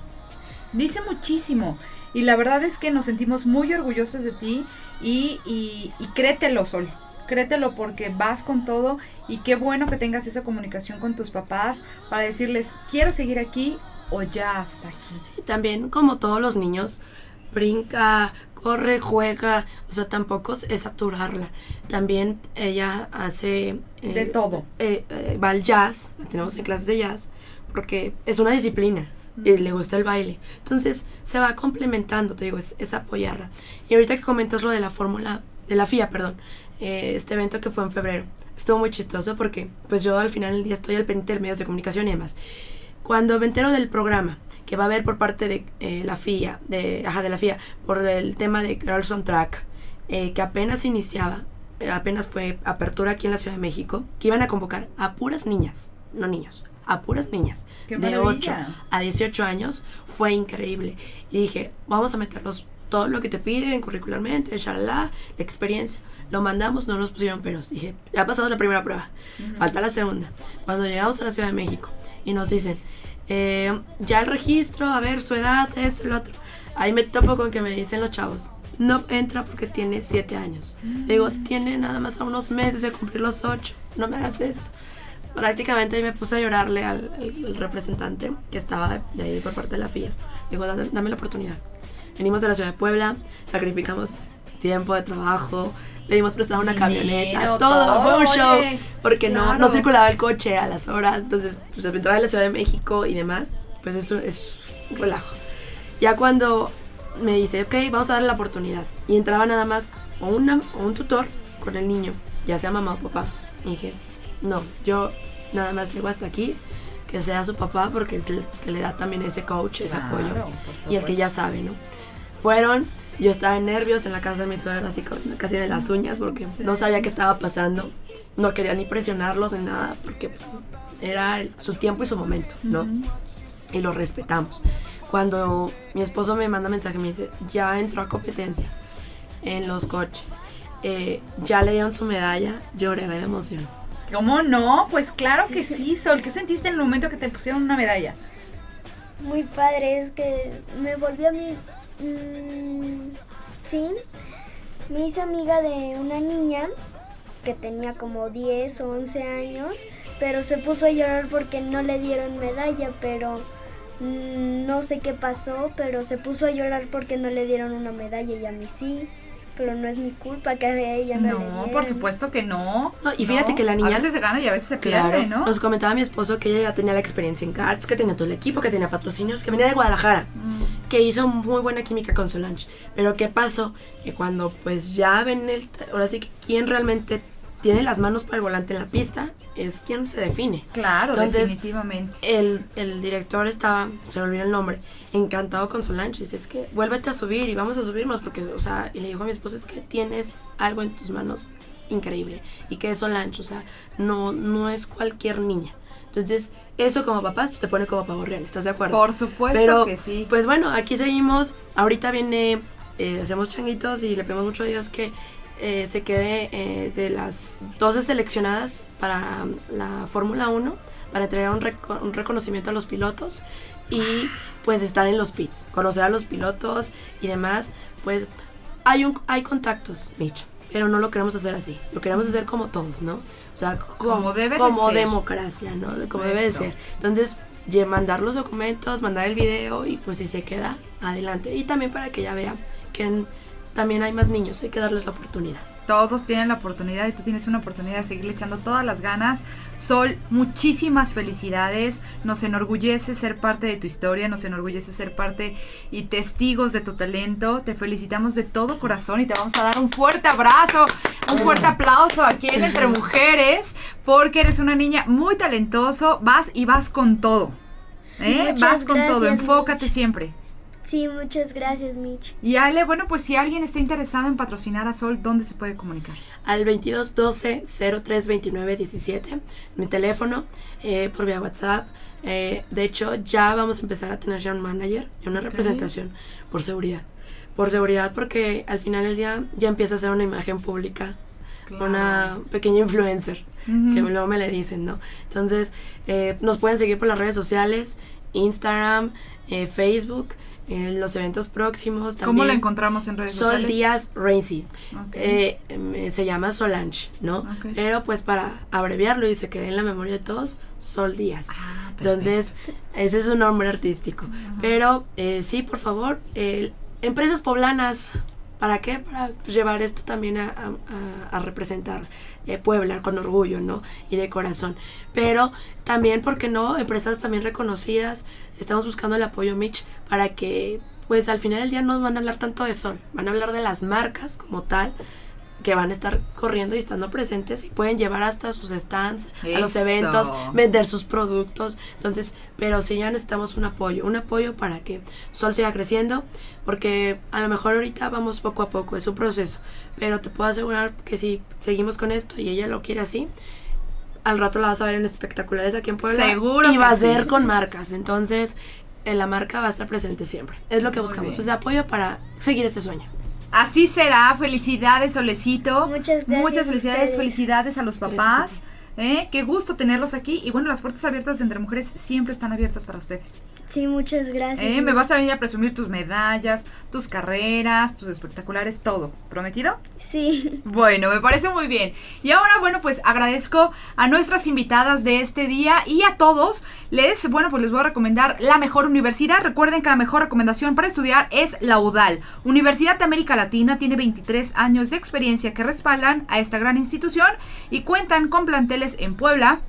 Dice muchísimo. Y la verdad es que nos sentimos muy orgullosos de ti y, y, y créetelo, Sol. Créetelo porque vas con todo y qué bueno que tengas esa comunicación con tus papás para decirles, quiero seguir aquí o ya hasta aquí. También, como todos los niños, brinca, corre, juega, o sea, tampoco es es saturarla. También ella hace... eh, De todo. eh, eh, va al jazz, la tenemos en clases de jazz, porque es una disciplina. Y le gusta el baile. Entonces se va complementando, te digo, es, apoyarla. Y ahorita que comentas lo de la fórmula, de la FIA, perdón, eh, este evento que fue en febrero, estuvo muy chistoso porque pues yo al final del día estoy al pendiente de medios de comunicación y demás. Cuando me entero del programa que va a haber por parte de eh, la FIA, de, ajá, de la FIA, por el tema de Girls on Track, eh, que apenas iniciaba, eh, apenas fue apertura aquí en la Ciudad de México, que iban a convocar a puras niñas, no niños, a puras niñas ¡Qué de maravilla! 8 a 18 años, fue increíble. Y dije, vamos a meterlos todo lo que te piden curricularmente, shalala, la experiencia. Lo mandamos, no nos pusieron peros. Dije, ya ha pasado la primera prueba, falta la segunda. Cuando llegamos a la Ciudad de México y nos dicen, eh, ya el registro, a ver su edad, esto y lo otro. Ahí me topo con que me dicen los chavos, no entra porque tiene 7 años. Digo, tiene nada más a unos meses de cumplir los 8, no me hagas esto. Prácticamente me puse a llorarle al, al- al representante que estaba de, de ahí por parte de la FIA. Digo, dame, dame la oportunidad. Venimos de la ciudad de Puebla, sacrificamos tiempo de trabajo, pedimos prestada una Dinero, camioneta, todo, todo, fue un show, porque no, no claro. circulaba el coche a las horas, entonces pues al entrar a la Ciudad de México y demás, pues eso es un relajo. Ya cuando me dice, ok, vamos a darle la oportunidad, y entraba nada más o, una, o un tutor con el niño, ya sea mamá o papá, y dije, no, yo nada más llego hasta aquí, que sea su papá, porque es el que le da también ese coach, ese Claro, apoyo, y el que ya sabe, ¿no? Fueron, yo estaba en nervios en la casa de mis suegros, así con casi de las uñas, porque no sabía qué estaba pasando. No quería ni presionarlos ni nada, porque era su tiempo y su momento, ¿no? Y lo respetamos. Cuando mi esposo me manda mensaje, me dice, ya entró a competencia en los coches. eh, ya le dieron su medalla, lloré de la emoción. ¿Cómo no? Pues claro que sí, Sol. ¿Qué sentiste en el momento que te pusieron una medalla? Muy padre, es que me volví a mi... mm, sí, me hice amiga de una niña que tenía como 10 o 11 años, pero se puso a llorar porque no le dieron medalla, pero mm, no sé qué pasó, pero se puso a llorar porque no le dieron una medalla y a mí sí, pero no es mi culpa que a ella no, No, por supuesto que no. No, y fíjate No, que la niña- A veces se gana y a veces se Claro, pierde, ¿no? nos comentaba mi esposo que ella ya tenía la experiencia en karts, que tenía todo el equipo, que tenía patrocinios, que venía de Guadalajara, Mm. que hizo muy buena química con Solange. Pero ¿qué pasó? Que cuando pues ya ven el... Ahora sí que quien realmente tiene las manos para el volante en la pista es quien se define. Claro, Entonces, definitivamente. El, el director estaba, se me olvidó el nombre, encantado con Solange. Dice, es que vuélvete a subir y vamos a subirnos porque, o sea, y le dijo a mi esposo, es que tienes algo en tus manos increíble. Y que es Solange, o sea, no, no es cualquier niña. Entonces, eso como papá pues, te pone como pavo real, ¿estás de acuerdo? Por supuesto Pero, que sí. Pues bueno, aquí seguimos. Ahorita viene, eh, hacemos changuitos y le pedimos mucho a Dios que eh, se quede eh, de las 12 seleccionadas para la Fórmula 1, para entregar un, reco- un reconocimiento a los pilotos y pues estar en los pits, conocer a los pilotos y demás. Pues hay, un, hay contactos, Mitch, pero no lo queremos hacer así. Lo queremos hacer como todos, ¿no? O sea, como, Como debe de como ser. democracia, ¿no? De- Como debe de ser. Entonces, mandar los documentos, mandar el video y pues si se queda, adelante. Y también para que ella vea que en- también hay más niños, hay que darles la oportunidad. Todos tienen la oportunidad y tú tienes una oportunidad de seguirle echando todas las ganas. Sol, muchísimas felicidades. Nos enorgullece ser parte de tu historia, nos enorgullece ser parte y testigos de tu talento. Te felicitamos de todo corazón y te vamos a dar un fuerte abrazo, un fuerte aplauso aquí en Entre Mujeres, porque eres una niña muy talentoso. Vas y vas con todo. ¿eh? Vas con todo, enfócate siempre. Sí, muchas gracias, Mitch. Y Ale, bueno, pues si alguien está interesado en patrocinar a Sol, ¿dónde se puede comunicar? Al 22 12 03 29 17, es mi teléfono, eh, por vía WhatsApp. Eh, de hecho, ya vamos a empezar a tener ya un manager y una representación por seguridad. Por seguridad, porque al final del día ya empieza a ser una imagen pública, una pequeña influencer, que luego me le dicen, ¿no? Entonces, eh, nos pueden seguir por las redes sociales, Instagram, eh, Facebook, en los eventos próximos. ¿Cómo la también. encontramos en redes Sol sociales? Díaz Rainsy. Eh, em, se llama Solange, ¿no? Pero pues para abreviarlo y se quede en la memoria de todos, Sol Díaz. Ah, Entonces, ese es un nombre artístico. Pero eh, sí, por favor, eh, empresas poblanas, ¿para qué? Para llevar esto también a, a- a- a representar eh, Puebla con orgullo, ¿no? Y de corazón. Pero también, ¿por qué no? Empresas también reconocidas. Estamos buscando el apoyo, Mitch, para que, pues al final del día no van a hablar tanto de Sol, van a hablar de las marcas como tal que van a estar corriendo y estando presentes y pueden llevar hasta sus stands a los eventos, vender sus productos. Entonces, pero sí ya necesitamos un apoyo, un apoyo para que Sol siga creciendo, porque a lo mejor ahorita vamos poco a poco, es un proceso, pero te puedo asegurar que si seguimos con esto y ella lo quiere así, al rato la vas a ver en espectaculares aquí en Puebla Seguro y va a sí. ser con marcas. Entonces, en la marca va a estar presente siempre. Es lo que Muy buscamos, bien. es de apoyo para seguir este sueño. Así será. Felicidades, Solecito. Muchas gracias Muchas felicidades, felicidades a los papás. ¿Eh? Qué gusto tenerlos aquí. Y bueno, las puertas abiertas de Entre Mujeres siempre están abiertas para ustedes. Sí, muchas gracias. ¿Eh? Me vas a venir a presumir tus medallas, tus carreras, tus espectaculares, todo. ¿Prometido? Sí. Bueno, me parece muy bien. Y ahora, bueno, pues agradezco a nuestras invitadas de este día y a todos. Les, bueno, pues les voy a recomendar la mejor universidad. Recuerden que la mejor recomendación para estudiar es la UDAL. Universidad de América Latina tiene 23 años de experiencia que respaldan a esta gran institución y cuentan con planteles en Puebla,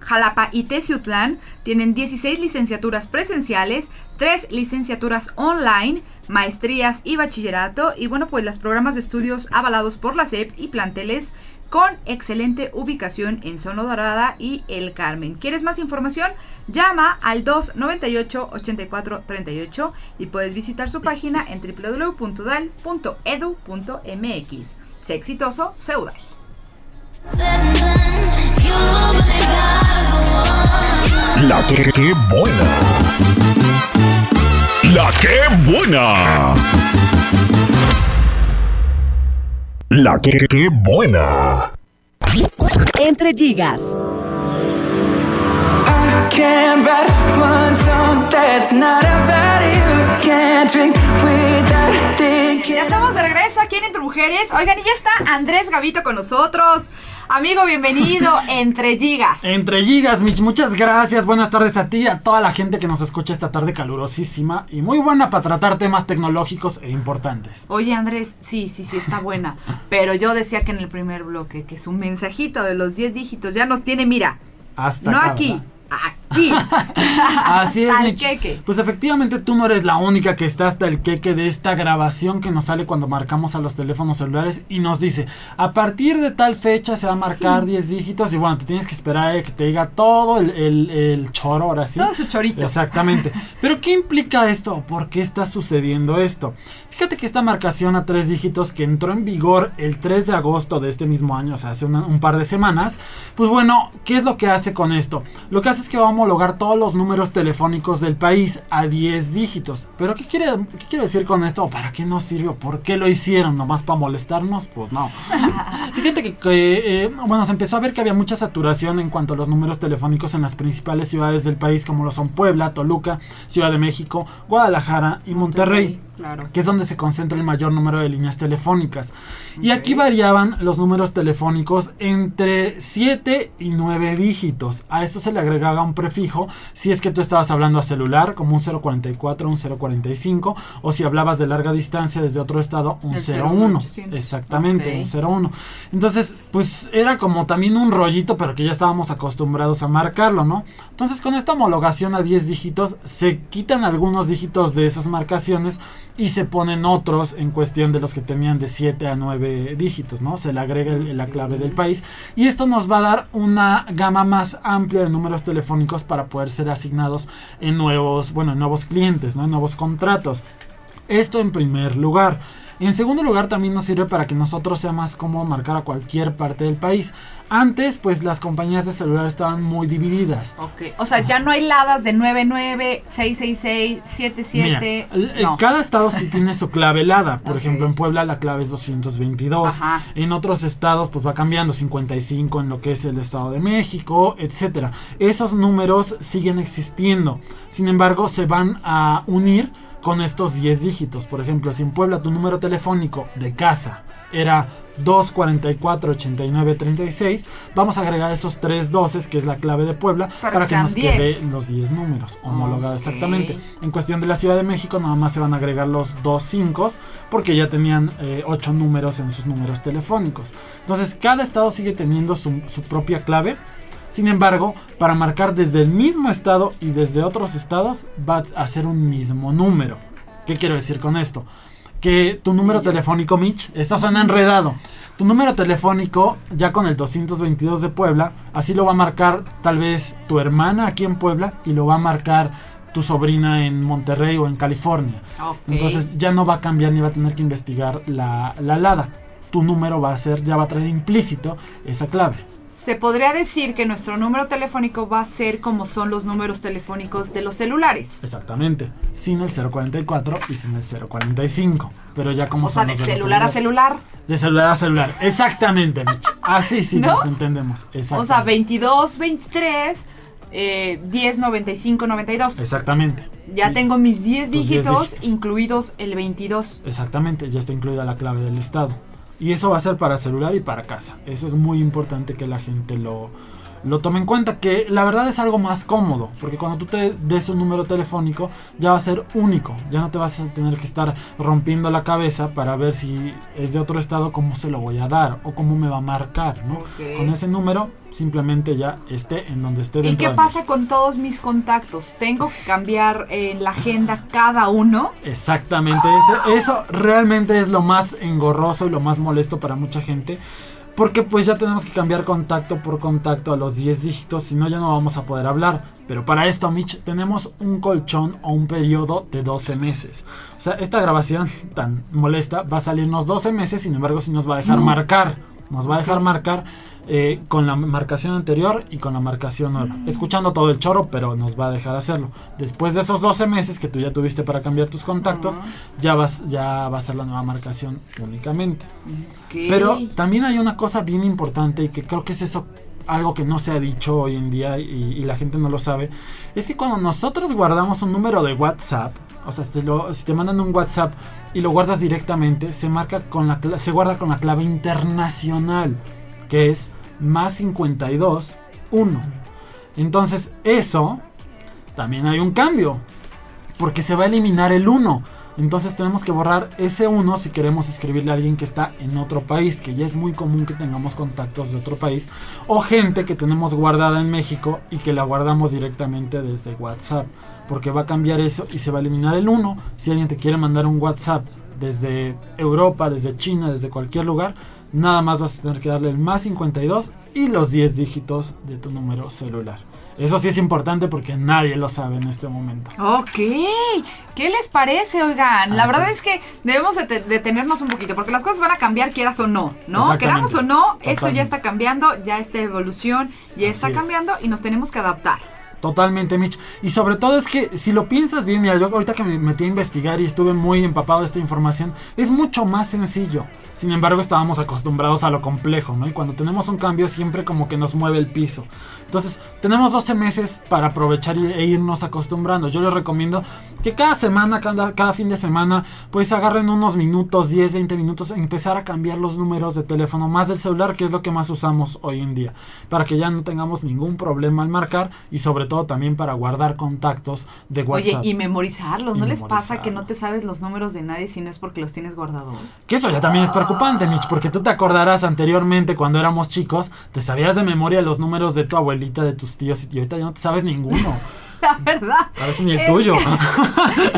Jalapa y Teciutlán tienen 16 licenciaturas presenciales, 3 licenciaturas online, maestrías y bachillerato y bueno pues los programas de estudios avalados por la SEP y planteles con excelente ubicación en Zona Dorada y El Carmen. ¿Quieres más información? Llama al 298-8438 y puedes visitar su página en www.dal.edu.mx. Sé exitoso, Seudal. La que, que buena. La que buena. La que, que buena. Entre gigas. Can't write one song that's not about you. Aquí en Entre Mujeres. Oigan, y ya está Andrés Gavito con nosotros. Amigo, bienvenido Entre Gigas. Entre gigas, Mitch, muchas gracias. Buenas tardes a ti y a toda la gente que nos escucha esta tarde calurosísima y muy buena para tratar temas tecnológicos e importantes. Oye, Andrés, sí, sí, sí, está buena. Pero yo decía que en el primer bloque que su mensajito de los 10 dígitos ya nos tiene, mira, Hasta no acá, aquí, ¿verdad? Aquí. Así es, Hasta el queque. Pues efectivamente tú no eres la única que está hasta el queque de esta grabación que nos sale cuando marcamos a los teléfonos celulares y nos dice, a partir de tal fecha se va a marcar 10 dígitos y bueno, te tienes que esperar a que te diga todo el, el- el choro ahora sí. Todo su chorito. Exactamente. Pero ¿qué implica esto? ¿Por qué está sucediendo esto? Fíjate que esta marcación a tres dígitos que entró en vigor el 3 de agosto de este mismo año, o sea, hace una- un par de semanas, pues bueno, ¿qué es lo que hace con esto? Lo que hace es que va a homologar todos los números telefónicos del país a 10 dígitos. ¿Pero qué quiere, qué quiere decir con esto? ¿O ¿Para qué nos sirvió? ¿Por qué lo hicieron? ¿Nomás para molestarnos? Pues no. Fíjate que, que, eh, bueno, se empezó a ver que había mucha saturación en cuanto a los números telefónicos en las principales ciudades del país, como lo son Puebla, Toluca, Ciudad de México, Guadalajara y Monterrey. Claro. que es donde se concentra el mayor número de líneas telefónicas. Y aquí variaban los números telefónicos entre 7 y 9 dígitos. A esto se le agregaba un prefijo si es que tú estabas hablando a celular, como un 044, un 045, o si hablabas de larga distancia desde otro estado, un El 01. 0800. Exactamente, Ok. un 01. Entonces, pues era como también un rollito, pero que ya estábamos acostumbrados a marcarlo, ¿no? Entonces, con esta homologación a 10 dígitos, se quitan algunos dígitos de esas marcaciones y se ponen otros en cuestión de los que tenían de 7 a 9 dígitos, ¿no? Se le agrega la clave del país y esto nos va a dar una gama más amplia de números telefónicos para poder ser asignados en nuevos, bueno, en nuevos clientes, ¿no? En nuevos contratos. Esto en primer lugar. En segundo lugar también nos sirve para que nosotros sea más cómodo marcar a cualquier parte del país. Antes pues las compañías de celular estaban muy divididas. Ok. O sea, ya no hay ladas de 99, 666, 77. Mira, el- el- no. cada estado sí tiene su clave helada. Por Ok. ejemplo, en Puebla la clave es 222. Ajá. En otros estados pues va cambiando 55 en lo que es el Estado de México, etcétera. Esos números siguen existiendo. Sin embargo, se van a unir con estos 10 dígitos. Por ejemplo, si en Puebla tu número telefónico de casa era 244 89 36, vamos a agregar esos tres doces, que es la clave de Puebla, Para para, que nos 10. quede los 10 números homologados exactamente. En cuestión de la Ciudad de México, nada más se van a agregar los dos 5 porque ya tenían 8 números en sus números telefónicos. Entonces, cada estado sigue teniendo su, su propia clave. Sin embargo, para marcar desde el mismo estado y desde otros estados, va a ser un mismo número. ¿Qué quiero decir con esto? Que tu número telefónico, Mitch, esto suena enredado. Tu número telefónico, ya con el 222 de Puebla, así lo va a marcar tal vez tu hermana aquí en Puebla y lo va a marcar tu sobrina en Monterrey o en California. Entonces ya no va a cambiar ni va a tener que investigar la, la LADA. Tu número va a ser, ya va a traer implícito esa clave. Se podría decir que nuestro número telefónico va a ser como son los números telefónicos de los celulares. Exactamente. Sin el 044 y sin el 045. Pero ya como O sea, son de los celular a celular. De celular a celular. Exactamente, Mitch. Así sí ¿No? nos entendemos. O sea, 22, 23, eh, 10, 95, 92. Exactamente. Ya Sí. tengo mis 10 Tus 10 dígitos, dígitos. incluidos el 22. Exactamente, ya está incluida la clave del estado. Y eso va a ser para celular y para casa. Eso es muy importante que la gente lo, lo tome en cuenta. Que la verdad es algo más cómodo. Porque cuando tú te des un número telefónico, ya va a ser único. Ya no te vas a tener que estar rompiendo la cabeza para ver si es de otro estado, cómo se lo voy a dar o cómo me va a marcar. ¿no? Con ese número, simplemente ya esté en donde esté ¿Y qué pasa con todos mis contactos? ¿Tengo que cambiar en la agenda cada uno? Exactamente, eso, eso realmente es lo más engorroso y lo más molesto para mucha gente. Porque pues ya tenemos que cambiar contacto por contacto a los 10 dígitos, si no ya no vamos a poder hablar. Pero para esto, Mitch, tenemos un colchón o un periodo de 12 meses. O sea, esta grabación tan molesta va a salirnos 12 meses, sin embargo, sí nos va a dejar No. marcar. Nos va a dejar marcar eh, con la marcación anterior y con la marcación nueva. Escuchando todo el choro, pero nos va a dejar hacerlo. Después de esos 12 meses que tú ya tuviste para cambiar tus contactos, ya, vas, ya va a ser la nueva marcación únicamente. Pero también hay una cosa bien importante y que creo que es eso algo que no se ha dicho hoy en día y, y la gente no lo sabe, es que cuando nosotros guardamos un número de WhatsApp, o sea, si, lo- si te mandan un WhatsApp y lo guardas directamente, se marca con la se guarda con la clave internacional, que es más 52 1. Entonces, eso también hay un cambio, porque se va a eliminar el 1. Entonces tenemos que borrar ese 1 si queremos escribirle a alguien que está en otro país, que ya es muy común que tengamos contactos de otro país, o gente que tenemos guardada en México y que la guardamos directamente desde WhatsApp, porque va a cambiar eso y se va a eliminar el 1. Si alguien te quiere mandar un WhatsApp desde Europa, desde China, desde cualquier lugar, nada más vas a tener que darle el más 52 y los 10 dígitos de tu número celular. Eso sí es importante porque nadie lo sabe en este momento. Ok, ¿qué les parece, oigan? La Así verdad es. es que debemos de te- detenernos un poquito, porque las cosas van a cambiar quieras o no, ¿no? Queramos o no, esto ya está cambiando, ya esta evolución ya está es. cambiando y nos tenemos que adaptar. Totalmente, Mitch. Y sobre todo es que si lo piensas bien, mira, yo ahorita que me metí a investigar y estuve muy empapado de esta información, es mucho más sencillo. Sin embargo, estábamos acostumbrados a lo complejo, ¿no? Y cuando tenemos un cambio siempre como que nos mueve el piso. Entonces, tenemos 12 meses para aprovechar e irnos acostumbrando. Yo les recomiendo que cada semana, cada, cada fin de semana, pues agarren unos minutos, 10, 20 minutos, empezar a cambiar los números de teléfono, más del celular, que es lo que más usamos hoy en día, para que ya no tengamos ningún problema al marcar y sobre todo también para guardar contactos de WhatsApp. Oye, y memorizarlos, Y ¿no les pasa que no te sabes los números de nadie si no es porque los tienes guardados? Que eso ya también es preocupante, Mitch, porque tú te acordarás anteriormente cuando éramos chicos, te sabías de memoria los números de tu abuelita, de tus tíos, y ahorita ya no te sabes ninguno. La verdad. A veces ni el Eh, tuyo.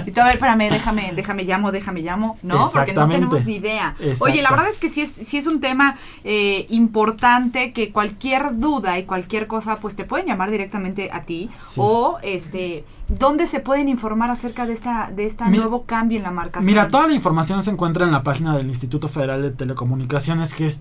Y tú, a ver, espérame, déjame, déjame llamo, déjame llamo. No, porque no tenemos ni idea. Exacto. Oye, la verdad es que sí es, sí es un tema eh, importante que cualquier duda y cualquier cosa, pues te pueden llamar directamente a ti. Sí. O este, ¿dónde se pueden informar acerca de esta, de este nuevo cambio en la marcación? Mira, toda la información se encuentra en la página del Instituto Federal de Telecomunicaciones que es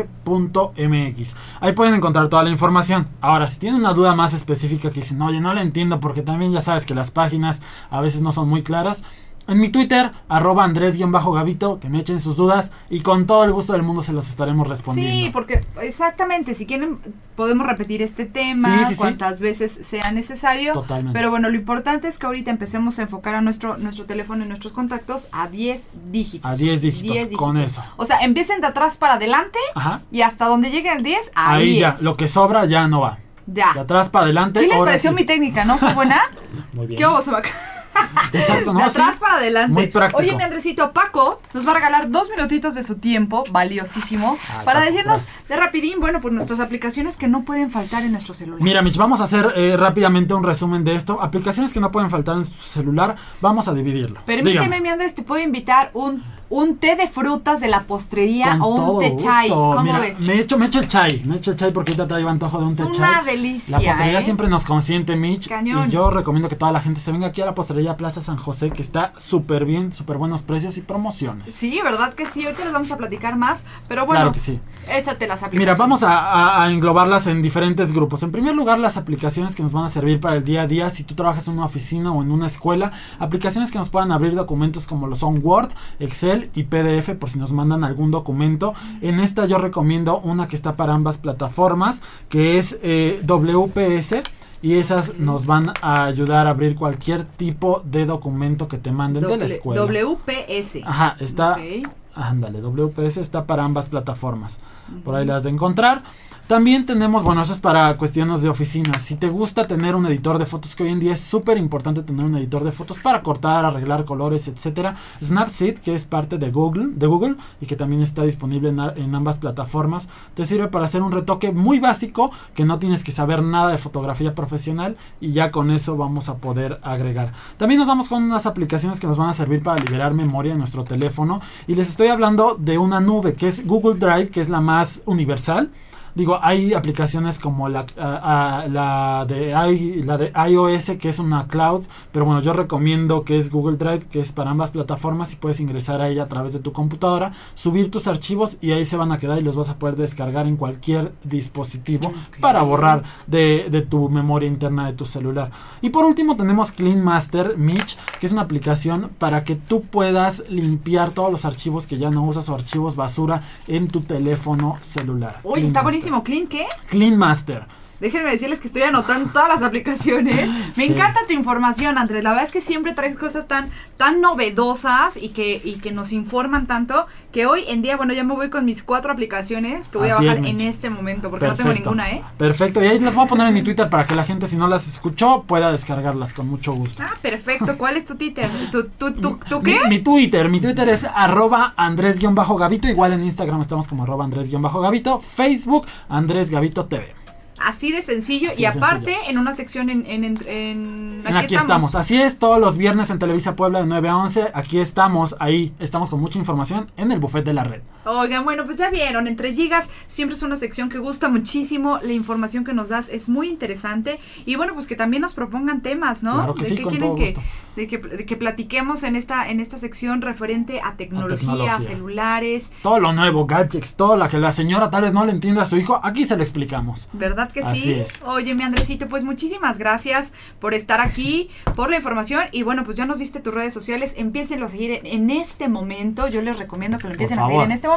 www.ift.mx. Ahí pueden encontrar toda la información. Ahora, si tienen una duda más específica que dicen, oye, no la entiendo porque también ya sabes que las páginas a veces no son muy claras. En mi Twitter, arroba Andrés-Gavito, que me echen sus dudas y con todo el gusto del mundo se los estaremos respondiendo. Sí, porque exactamente, si quieren podemos repetir este tema Sí, sí, sí. cuantas veces sea necesario. Totalmente. Pero bueno, lo importante es que ahorita empecemos a enfocar a nuestro, nuestro teléfono y nuestros contactos a 10 dígitos. A 10 dígitos, con eso. O sea, empiecen de atrás para adelante Ajá. y hasta donde llegue el 10, ahí, Ahí ya, lo que sobra ya no va. Ya. De atrás para adelante. ¿Qué les ahora pareció sí. mi técnica, no? ¿Fue buena? Muy bien. ¿Qué hubo, se me ac- Exacto, ¿no? de atrás Sí. para adelante. Muy práctico. Oye, mi Andresito, Paco nos va a regalar dos minutitos de su tiempo, valiosísimo, Ay, para Paco, decirnos gracias. de rapidín, bueno, pues nuestras aplicaciones que no pueden faltar en nuestro celular. Mira, Mitch, vamos a hacer eh, rápidamente un resumen de esto. Aplicaciones que no pueden faltar en su celular, vamos a dividirlo. Permíteme, Dígame. mi Andrés, te puedo invitar un, un té de frutas de la postrería Con o un té chai. ¿Cómo Mira, ves? Me he hecho, me he hecho el chai, me he hecho el chai porque ahorita traigo antojo de un Es té una chai. delicia, La postrería ¿eh? siempre nos consiente, Mitch. Cañón. Y yo recomiendo que toda la gente se venga aquí a la postrería Plaza San José, que está súper bien, súper buenos precios y promociones. Sí, ¿verdad que sí? Ahorita les vamos a platicar más, pero bueno, Claro que sí. échate las aplicaciones. Mira, vamos a, a- a englobarlas en diferentes grupos. En primer lugar, las aplicaciones que nos van a servir para el día a día si tú trabajas en una oficina o en una escuela. Aplicaciones que nos puedan abrir documentos como lo son Word, Excel, Excel y PDF por si nos mandan algún documento. En esta yo recomiendo una que está para ambas plataformas, que es eh, WPS. Y esas nos van a ayudar a abrir cualquier tipo de documento que te manden de la escuela. WPS. Ajá, está. Ándale, WPS está para ambas plataformas. Por ahí las de encontrar. También tenemos, bueno, eso es para cuestiones de oficina. Si te gusta tener un editor de fotos, que hoy en día es súper importante tener un editor de fotos para cortar, arreglar colores, etcétera. Snapseed, que es parte de Google, de Google y que también está disponible en, en ambas plataformas, te sirve para hacer un retoque muy básico que no tienes que saber nada de fotografía profesional y ya con eso vamos a poder agregar. También nos vamos con unas aplicaciones que nos van a servir para liberar memoria en nuestro teléfono y les estoy hablando de una nube que es Google Drive, que es la más universal. Digo, hay aplicaciones como la, la, de, i- la de iOS, que es una cloud, pero bueno, yo recomiendo que es Google Drive, que es para ambas plataformas y puedes ingresar a ella a través de tu computadora, subir tus archivos y ahí se van a quedar y los vas a poder descargar en cualquier dispositivo para borrar de, de tu memoria interna de tu celular. Y por último tenemos Clean Master Mitch, que es una aplicación para que tú puedas limpiar todos los archivos que ya no usas o archivos basura en tu teléfono celular. Uy, está. Buenísimo. ¿Clean qué? Clean Master. Déjenme decirles que estoy anotando todas las aplicaciones. Me Sí. encanta tu información, Andrés. La verdad es que siempre traes cosas tan, tan novedosas y que, y que nos informan tanto que hoy en día, bueno, ya me voy con mis cuatro aplicaciones que voy Así a es, bajar en este momento porque no tengo ninguna, ¿eh? Perfecto, y ahí las voy a poner en mi Twitter para que la gente, si no las escuchó, pueda descargarlas con mucho gusto. Ah, perfecto. ¿Cuál es tu Twitter? ¿Tu, tu, tu, tu Mi, qué? mi Twitter, mi Twitter es arroba Andrés-Gavito, igual en Instagram estamos como arroba Andrés-Gavito, Facebook Andrés Gavito TV. Así de sencillo. Así y de aparte, sencillo. en una sección en... en, en- en- En aquí, estamos. así es, todos los viernes en Televisa Puebla de 9 a 11, aquí estamos, ahí estamos con mucha información en el buffet de la red. Oigan, bueno, pues ya vieron, entre gigas siempre es una sección que gusta muchísimo, la información que nos das es muy interesante y bueno, pues que también nos propongan temas, ¿no? Claro que de sí, qué con quieren todo que, de que de que platiquemos en esta en esta sección referente a tecnología, tecnología. celulares, Todo lo nuevo, gadgets, todo lo que la señora tal vez no le entienda a su hijo, aquí se lo explicamos. ¿verdad que Así sí? es. Oye, mi Andresito, pues muchísimas gracias por estar aquí, por la información y bueno, pues ya nos diste tus redes sociales, empiécenlo a seguir en, en este momento, yo les recomiendo que lo empiecen a seguir en este momento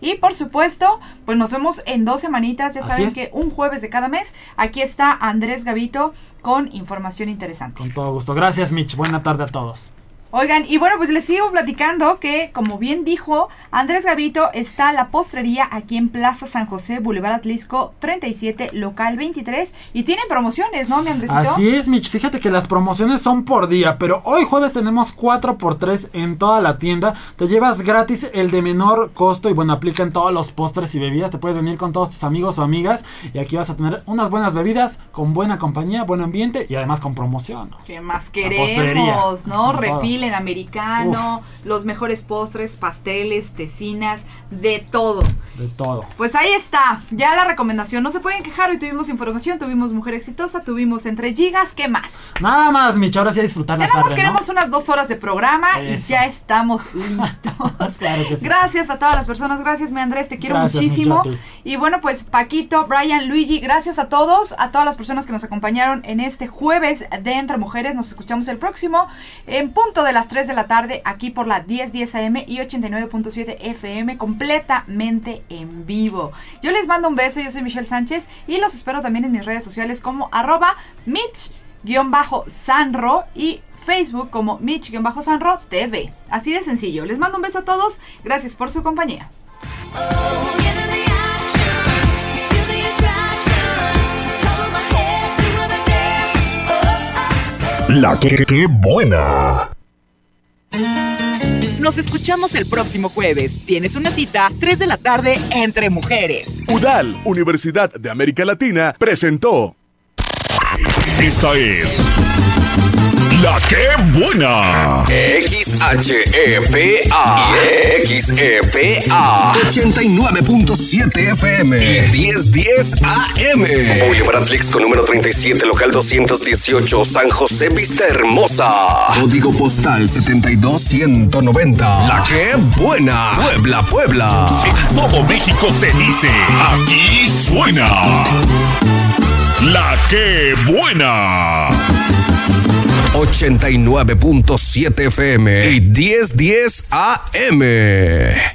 y por supuesto, pues nos vemos en dos semanitas, ya Así saben es. que un jueves de cada mes, aquí está Andrés Gavito con información interesante. Con todo gusto. Gracias, Mitch. Buena tarde a todos. Oigan, y bueno, pues les sigo platicando que, como bien dijo Andrés Gavito, está la postrería aquí en Plaza San José, Boulevard Atlisco 37, local 23, y tienen promociones, ¿no, mi Andresito? Así es, Mitch. Fíjate que las promociones son por día, pero hoy jueves tenemos 4x3 en toda la tienda. Te llevas gratis el de menor costo y bueno, aplican todos los postres y bebidas. Te puedes venir con todos tus amigos o amigas y aquí vas a tener unas buenas bebidas con buena compañía, buen ambiente y además con promoción. ¿Qué más queremos, no? Con en americano, los mejores postres, pasteles, tecinas, de todo. De todo. Pues ahí está, ya la recomendación. No se pueden quejar, hoy tuvimos información, tuvimos Mujer Exitosa, tuvimos Entre Gigas, ¿qué más? Nada más, Mitch. Ahora sí a disfrutar la Ya más tarde, ¿no? queremos unas dos horas de programa y ya estamos listos. Claro que sí. Gracias a todas las personas, gracias mi Andrés, te quiero Gracias, muchísimo. Y bueno, pues Paquito, Brian, Luigi, gracias a todos, a todas las personas que nos acompañaron en este jueves de Entre Mujeres. Nos escuchamos el próximo en punto de las 3 de la tarde aquí por la 1010 AM y 89.7 FM completamente en vivo. Yo les mando un beso, yo soy Michelle Sánchez y los espero también en mis redes sociales como arroba Mitch-Sanro y Facebook como Mitch-Sanro TV. Así de sencillo. Les mando un beso a todos. Gracias por su compañía. La que, que buena. Nos escuchamos el próximo jueves. Tienes una cita 3 de la tarde entre mujeres. UDAL, Universidad de América Latina, presentó Esta es La que buena. XHEPA y XEPA 89.7 FM y 1010 AM Boulevard Atlixco número 37 local 218 San José Vista Hermosa. Código postal 72190 La que buena. Puebla Puebla. En todo México se dice, aquí suena. La que buena. 89.7 FM y 1010 AM.